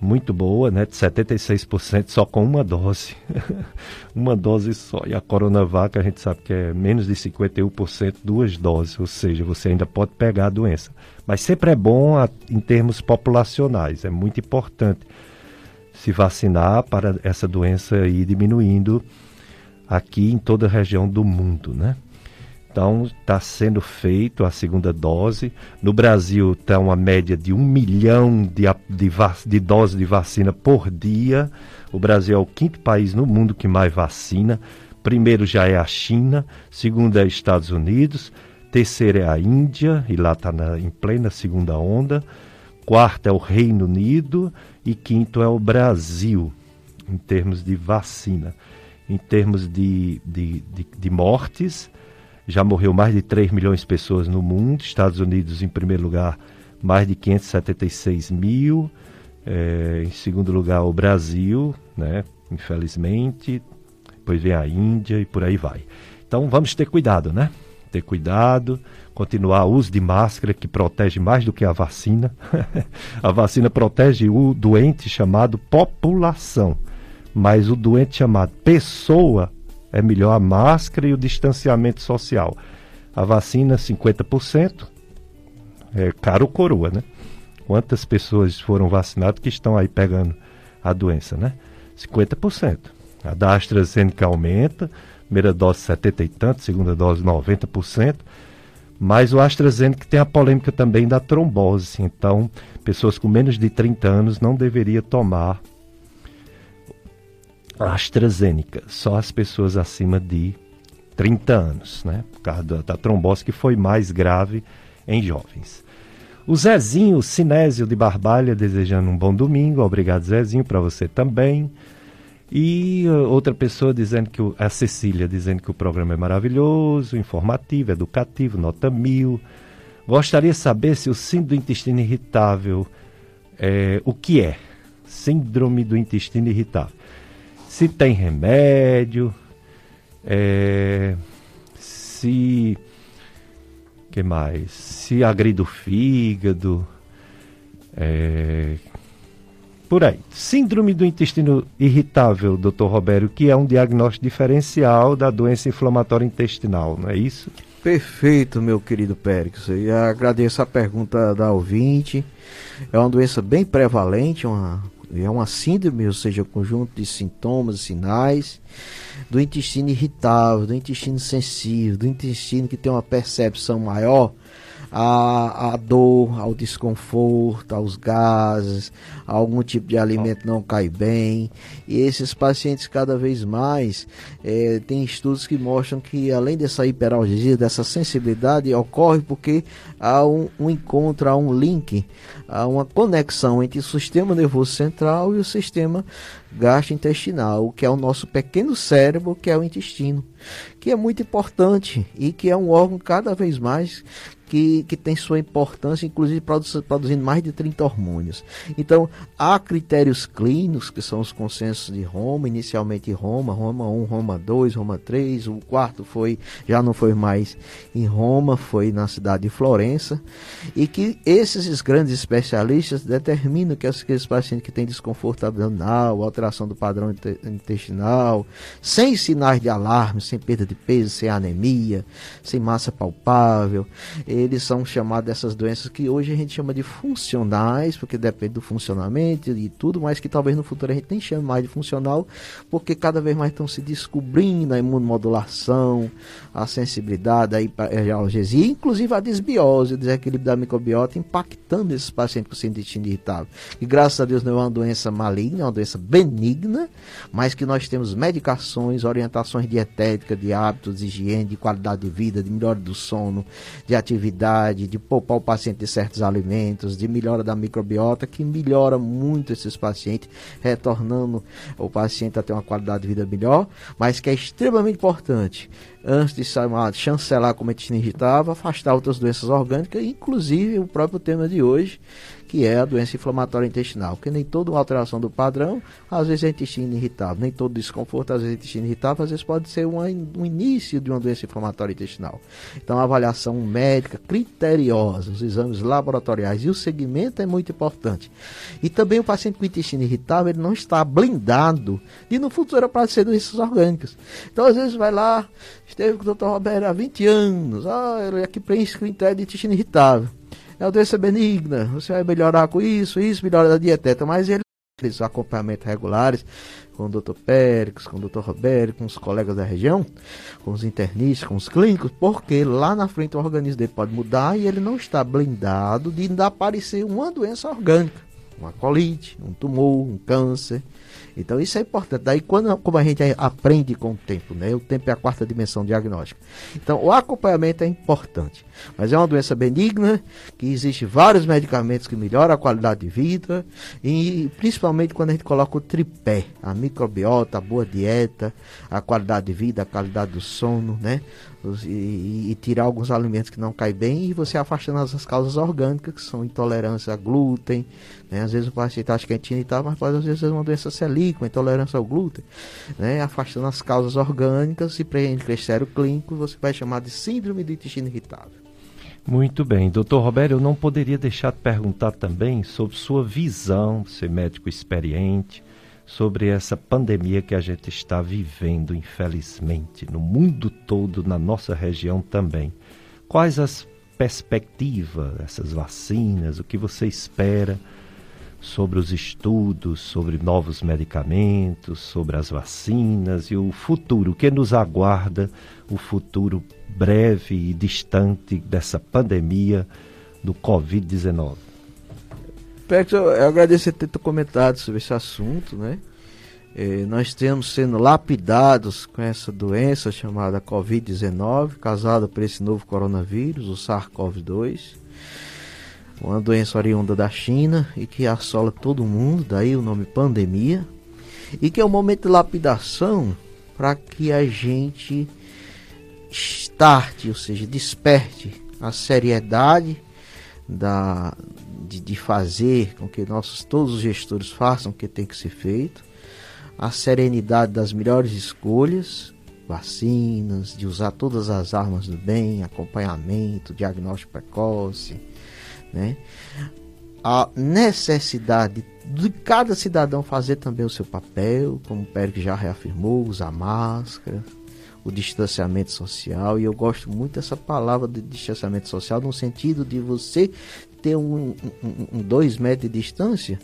muito boa, né, de 76% só com uma dose. uma dose só. E a Coronavac a gente sabe que é menos de 51%, duas doses, ou seja, você ainda pode pegar a doença. Mas sempre é bom a, em termos populacionais, é muito importante se vacinar para essa doença ir diminuindo aqui em toda a região do mundo, né? Então, está sendo feito a segunda dose. No Brasil, está uma média de um milhão de, de, de doses de vacina por dia. O Brasil é o quinto país no mundo que mais vacina. Primeiro já é a China, segundo é Estados Unidos, terceiro é a Índia, e lá está em plena segunda onda. Quarto é o Reino Unido e quinto é o Brasil, em termos de vacina. Em termos de, de, de, de mortes, já morreu mais de 3 milhões de pessoas no mundo. Estados Unidos, em primeiro lugar, mais de 576 mil. É, em segundo lugar, o Brasil, né? infelizmente. Depois vem a Índia e por aí vai. Então vamos ter cuidado, né? Ter cuidado continuar o uso de máscara, que protege mais do que a vacina. a vacina protege o doente chamado população, mas o doente chamado pessoa é melhor a máscara e o distanciamento social. A vacina, 50%, é caro coroa, né? Quantas pessoas foram vacinadas que estão aí pegando a doença, né? 50%. A da AstraZeneca aumenta, primeira dose 70 e tanto, segunda dose 90%. Mas o AstraZeneca tem a polêmica também da trombose. Então, pessoas com menos de 30 anos não deveriam tomar AstraZeneca. Só as pessoas acima de 30 anos, né? Por causa da, da trombose que foi mais grave em jovens. O Zezinho Sinésio de Barbalha desejando um bom domingo. Obrigado, Zezinho, para você também. E uh, outra pessoa dizendo que o, a Cecília dizendo que o programa é maravilhoso, informativo, educativo, nota mil. Gostaria de saber se o síndrome do intestino irritável é o que é? Síndrome do intestino irritável. Se tem remédio, é, se que mais? Se agride o fígado, é, por aí. Síndrome do intestino irritável, doutor Roberto, que é um diagnóstico diferencial da doença inflamatória intestinal, não é isso? Perfeito, meu querido Périx. E agradeço a pergunta da ouvinte. É uma doença bem prevalente, uma, é uma síndrome, ou seja, um conjunto de sintomas sinais do intestino irritável, do intestino sensível, do intestino que tem uma percepção maior a, a dor, ao desconforto, aos gases, algum tipo de alimento não cai bem. E esses pacientes cada vez mais é, tem estudos que mostram que além dessa hiperalgesia, dessa sensibilidade, ocorre porque há um, um encontro, há um link, há uma conexão entre o sistema nervoso central e o sistema gastrointestinal, que é o nosso pequeno cérebro, que é o intestino, que é muito importante e que é um órgão cada vez mais que, que tem sua importância, inclusive produzindo mais de 30 hormônios. Então, há critérios clínicos, que são os consensos de Roma, inicialmente Roma, Roma 1, Roma 2, Roma 3, o quarto foi, já não foi mais em Roma, foi na cidade de Florença, e que esses grandes especialistas determinam que aqueles pacientes que têm desconforto abdominal, alteração do padrão intestinal, sem sinais de alarme, sem perda de peso, sem anemia, sem massa palpável, eles são chamados dessas doenças que hoje a gente chama de funcionais, porque depende do funcionamento e tudo, mas que talvez no futuro a gente nem chame mais de funcional, porque cada vez mais estão se descobrindo a imunomodulação, a sensibilidade, a analgesia, inclusive a desbiose, o desequilíbrio da microbiota, impactando esses pacientes com intestino irritável. E graças a Deus não é uma doença maligna, é uma doença benigna, mas que nós temos medicações, orientações dietéticas, de hábitos, de higiene, de qualidade de vida, de melhora do sono, de atividade atividade, de poupar o paciente de certos alimentos, de melhora da microbiota, que melhora muito esses pacientes, retornando o paciente a ter uma qualidade de vida melhor, mas que é extremamente importante antes de chancelar como a gente irritava, afastar outras doenças orgânicas, inclusive o próprio tema de hoje, que é a doença inflamatória intestinal. Porque nem toda alteração do padrão, às vezes é intestino irritável, nem todo desconforto, às vezes é intestino irritável, às vezes pode ser uma, um início de uma doença inflamatória intestinal. Então a avaliação médica criteriosa, os exames laboratoriais e o segmento é muito importante. E também o paciente com intestino irritável, ele não está blindado de no futuro aparecer doenças orgânicas. Então às vezes vai lá, esteve com o Dr. Roberto há 20 anos, ah, ele aqui preenche o critério de intestino irritável é uma doença benigna, você vai melhorar com isso, isso, melhora da dieteta, mas ele fez acompanhamentos regulares com o Dr. Pérez, com o Dr. Roberto, com os colegas da região, com os internistas, com os clínicos, porque lá na frente o organismo dele pode mudar e ele não está blindado de ainda aparecer uma doença orgânica, uma colite, um tumor, um câncer. Então isso é importante. Daí quando como a gente aprende com o tempo, né? O tempo é a quarta dimensão diagnóstica. Então o acompanhamento é importante. Mas é uma doença benigna, que existe vários medicamentos que melhoram a qualidade de vida e principalmente quando a gente coloca o tripé, a microbiota, a boa dieta, a qualidade de vida, a qualidade do sono, né? E, e, tirar alguns alimentos que não caem bem e você afastando as causas orgânicas, que são intolerância a glúten, né? Às vezes o paciente acha que é tal, mas às vezes ser uma doença celíaca, intolerância ao glúten, né? Afastando as causas orgânicas e para critério clínico você vai chamar de síndrome do intestino irritável. Muito bem, doutor Roberto, eu não poderia deixar de perguntar também sobre sua visão, ser médico experiente, sobre essa pandemia que a gente está vivendo, infelizmente, no mundo todo, na nossa região também. Quais as perspectivas dessas vacinas? O que você espera sobre os estudos, sobre novos medicamentos, sobre as vacinas e o futuro? O que nos aguarda o futuro breve e distante dessa pandemia do Covid-19? Pex, eu, agradeço ter comentado sobre esse assunto, né? É, nós temos sendo lapidados com essa doença chamada Covid-19, causada por esse novo coronavírus, o SARS-CoV-2, uma doença oriunda da China e que assola todo mundo, daí o nome pandemia, e que é um momento de lapidação para que a gente starte, ou seja, desperte a seriedade da, de, de fazer com que nossos todos os gestores façam o que tem que ser feito, a serenidade das melhores escolhas, vacinas, de usar todas as armas do bem, acompanhamento, diagnóstico precoce, né? A necessidade de cada cidadão fazer também o seu papel, como o Pérez já reafirmou, usar máscara, o distanciamento social, e eu gosto muito dessa palavra de distanciamento social, no sentido de você ter um, um, um dois metros de distância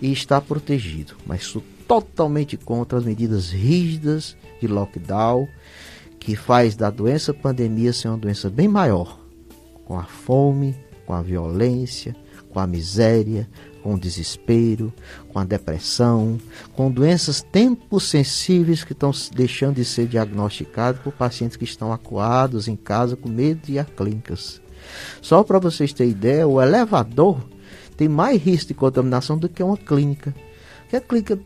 e estar protegido. Mas sou totalmente contra as medidas rígidas de lockdown, que faz da doença pandemia ser uma doença bem maior, com a fome, com a violência, com a miséria, com o desespero, com a depressão, com doenças tempos sensíveis que estão deixando de ser diagnosticadas por pacientes que estão acuados em casa com medo de ir a clínicas. Só para vocês terem ideia, o elevador tem mais risco de contaminação do que uma clínica. Porque a clínica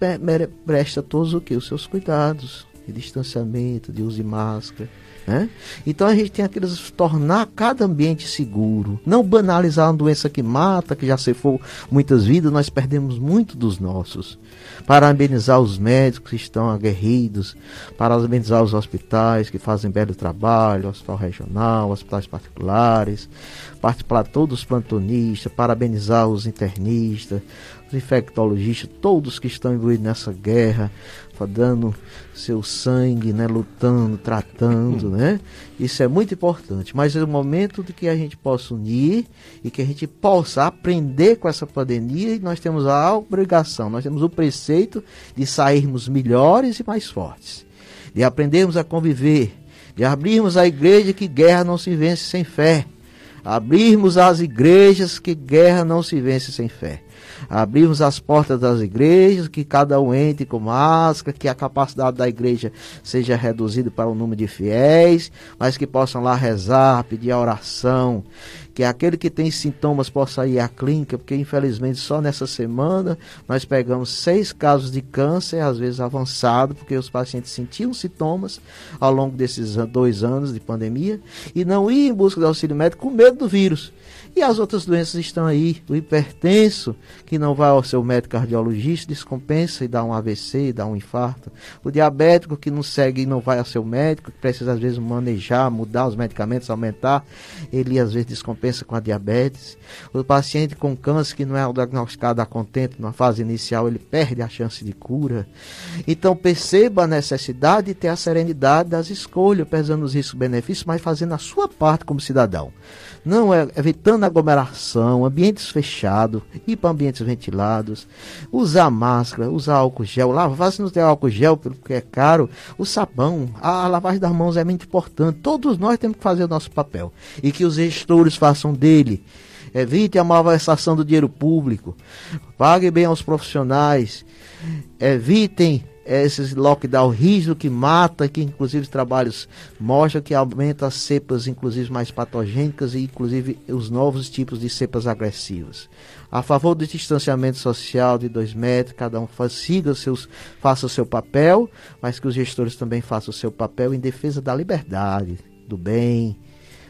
presta todos o que? Os seus cuidados de distanciamento, de uso de máscara, né? Então a gente tem que tornar cada ambiente seguro, não banalizar uma doença que mata, que já cefou muitas vidas, nós perdemos muito dos nossos. Parabenizar os médicos que estão aguerridos, parabenizar os hospitais que fazem belo trabalho, hospital regional, hospitais particulares, para todos os plantonistas, parabenizar os internistas, os infectologistas, todos que estão envolvidos nessa guerra, dando seu sangue, né, lutando, tratando, né? Isso é muito importante. Mas é o momento de que a gente possa unir e que a gente possa aprender com essa pandemia e nós temos a obrigação, nós temos o preceito de sairmos melhores e mais fortes, de aprendermos a conviver, de abrirmos a igreja que guerra não se vence sem fé, abrirmos as igrejas que guerra não se vence sem fé abrirmos as portas das igrejas, que cada um entre com máscara, que a capacidade da igreja seja reduzida para o número de fiéis, mas que possam lá rezar, pedir a oração, que aquele que tem sintomas possa ir à clínica, porque infelizmente só nessa semana nós pegamos seis casos de câncer, às vezes avançado, porque os pacientes sentiam sintomas ao longo desses dois anos de pandemia e não iam em busca de auxílio médico com medo do vírus. E as outras doenças estão aí. O hipertenso, que não vai ao seu médico cardiologista, descompensa e dá um AVC, e dá um infarto. O diabético, que não segue e não vai ao seu médico, que precisa às vezes manejar, mudar os medicamentos, aumentar, ele às vezes descompensa com a diabetes. O paciente com câncer, que não é diagnosticado a contento na fase inicial, ele perde a chance de cura. Então perceba a necessidade de ter a serenidade das escolhas, pesando os riscos e benefícios, mas fazendo a sua parte como cidadão. Não é evitando aglomeração, ambientes fechados, ir para ambientes ventilados, usar máscara, usar álcool gel, lavar se não tem álcool gel, porque é caro, o sabão, a lavagem das mãos é muito importante. Todos nós temos que fazer o nosso papel e que os gestores façam dele. Evite a malversação do dinheiro público. Pague bem aos profissionais. Evitem esses lockdown rígido que mata, que inclusive os trabalhos mostram que aumenta as cepas, inclusive mais patogênicas e inclusive os novos tipos de cepas agressivas. A favor do distanciamento social de dois metros, cada um faz, siga seus, faça o seu papel, mas que os gestores também façam o seu papel em defesa da liberdade, do bem,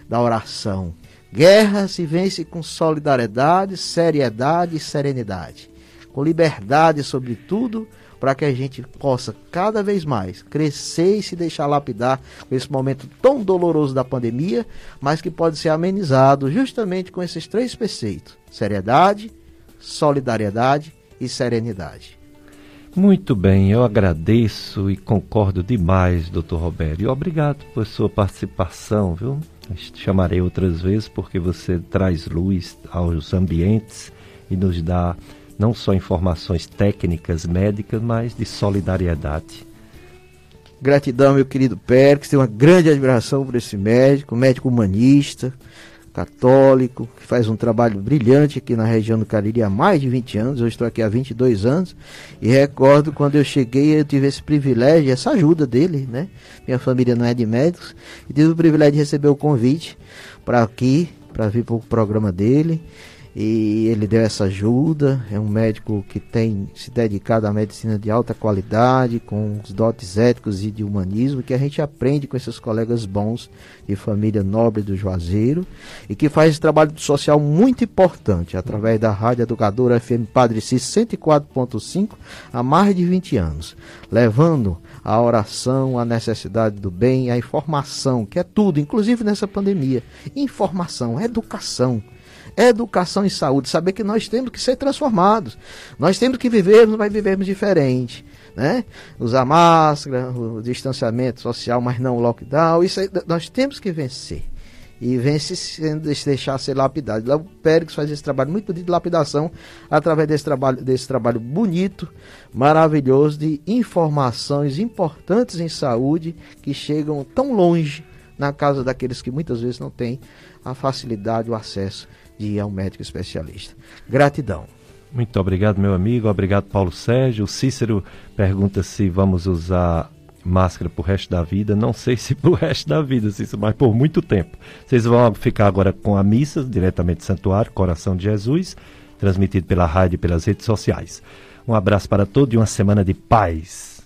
da oração. Guerra se vence com solidariedade, seriedade e serenidade. Com liberdade, sobretudo, para que a gente possa cada vez mais crescer e se deixar lapidar com esse momento tão doloroso da pandemia, mas que pode ser amenizado justamente com esses três preceitos: seriedade, solidariedade e serenidade. Muito bem, eu agradeço e concordo demais, doutor Roberto. E obrigado por sua participação, viu? Chamarei outras vezes porque você traz luz aos ambientes e nos dá não só informações técnicas médicas, mas de solidariedade. Gratidão, meu querido Pérez, tenho uma grande admiração por esse médico, médico humanista, católico, que faz um trabalho brilhante aqui na região do Cariri há mais de 20 anos. Eu estou aqui há 22 anos e recordo quando eu cheguei, eu tive esse privilégio, essa ajuda dele, né? Minha família não é de médicos, e tive o privilégio de receber o convite para aqui, para vir para o programa dele e ele deu essa ajuda. É um médico que tem se dedicado à medicina de alta qualidade, com os dotes éticos e de humanismo, que a gente aprende com esses colegas bons de família nobre do Juazeiro e que faz esse trabalho social muito importante através da Rádio Educadora FM Padre Cis 104.5 há mais de 20 anos, levando a oração, a necessidade do bem, a informação, que é tudo, inclusive nessa pandemia. Informação, educação educação e saúde, saber que nós temos que ser transformados. Nós temos que vivermos, mas vivermos diferente. Né? Usar máscara, o distanciamento social, mas não o lockdown. Isso aí, nós temos que vencer. E vence sem deixar ser lapidado. O Pérez faz esse trabalho muito bonito de lapidação através desse trabalho, desse trabalho bonito, maravilhoso de informações importantes em saúde que chegam tão longe na casa daqueles que muitas vezes não têm a facilidade, o acesso de ir a um médico especialista. Gratidão. Muito obrigado, meu amigo. Obrigado, Paulo Sérgio. O Cícero pergunta se vamos usar máscara pro resto da vida. Não sei se pro resto da vida, Cícero, mas por muito tempo. Vocês vão ficar agora com a missa, diretamente do Santuário, Coração de Jesus, transmitido pela rádio e pelas redes sociais. Um abraço para todos e uma semana de paz.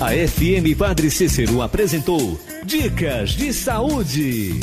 A FM Padre Cícero apresentou Dicas de Saúde.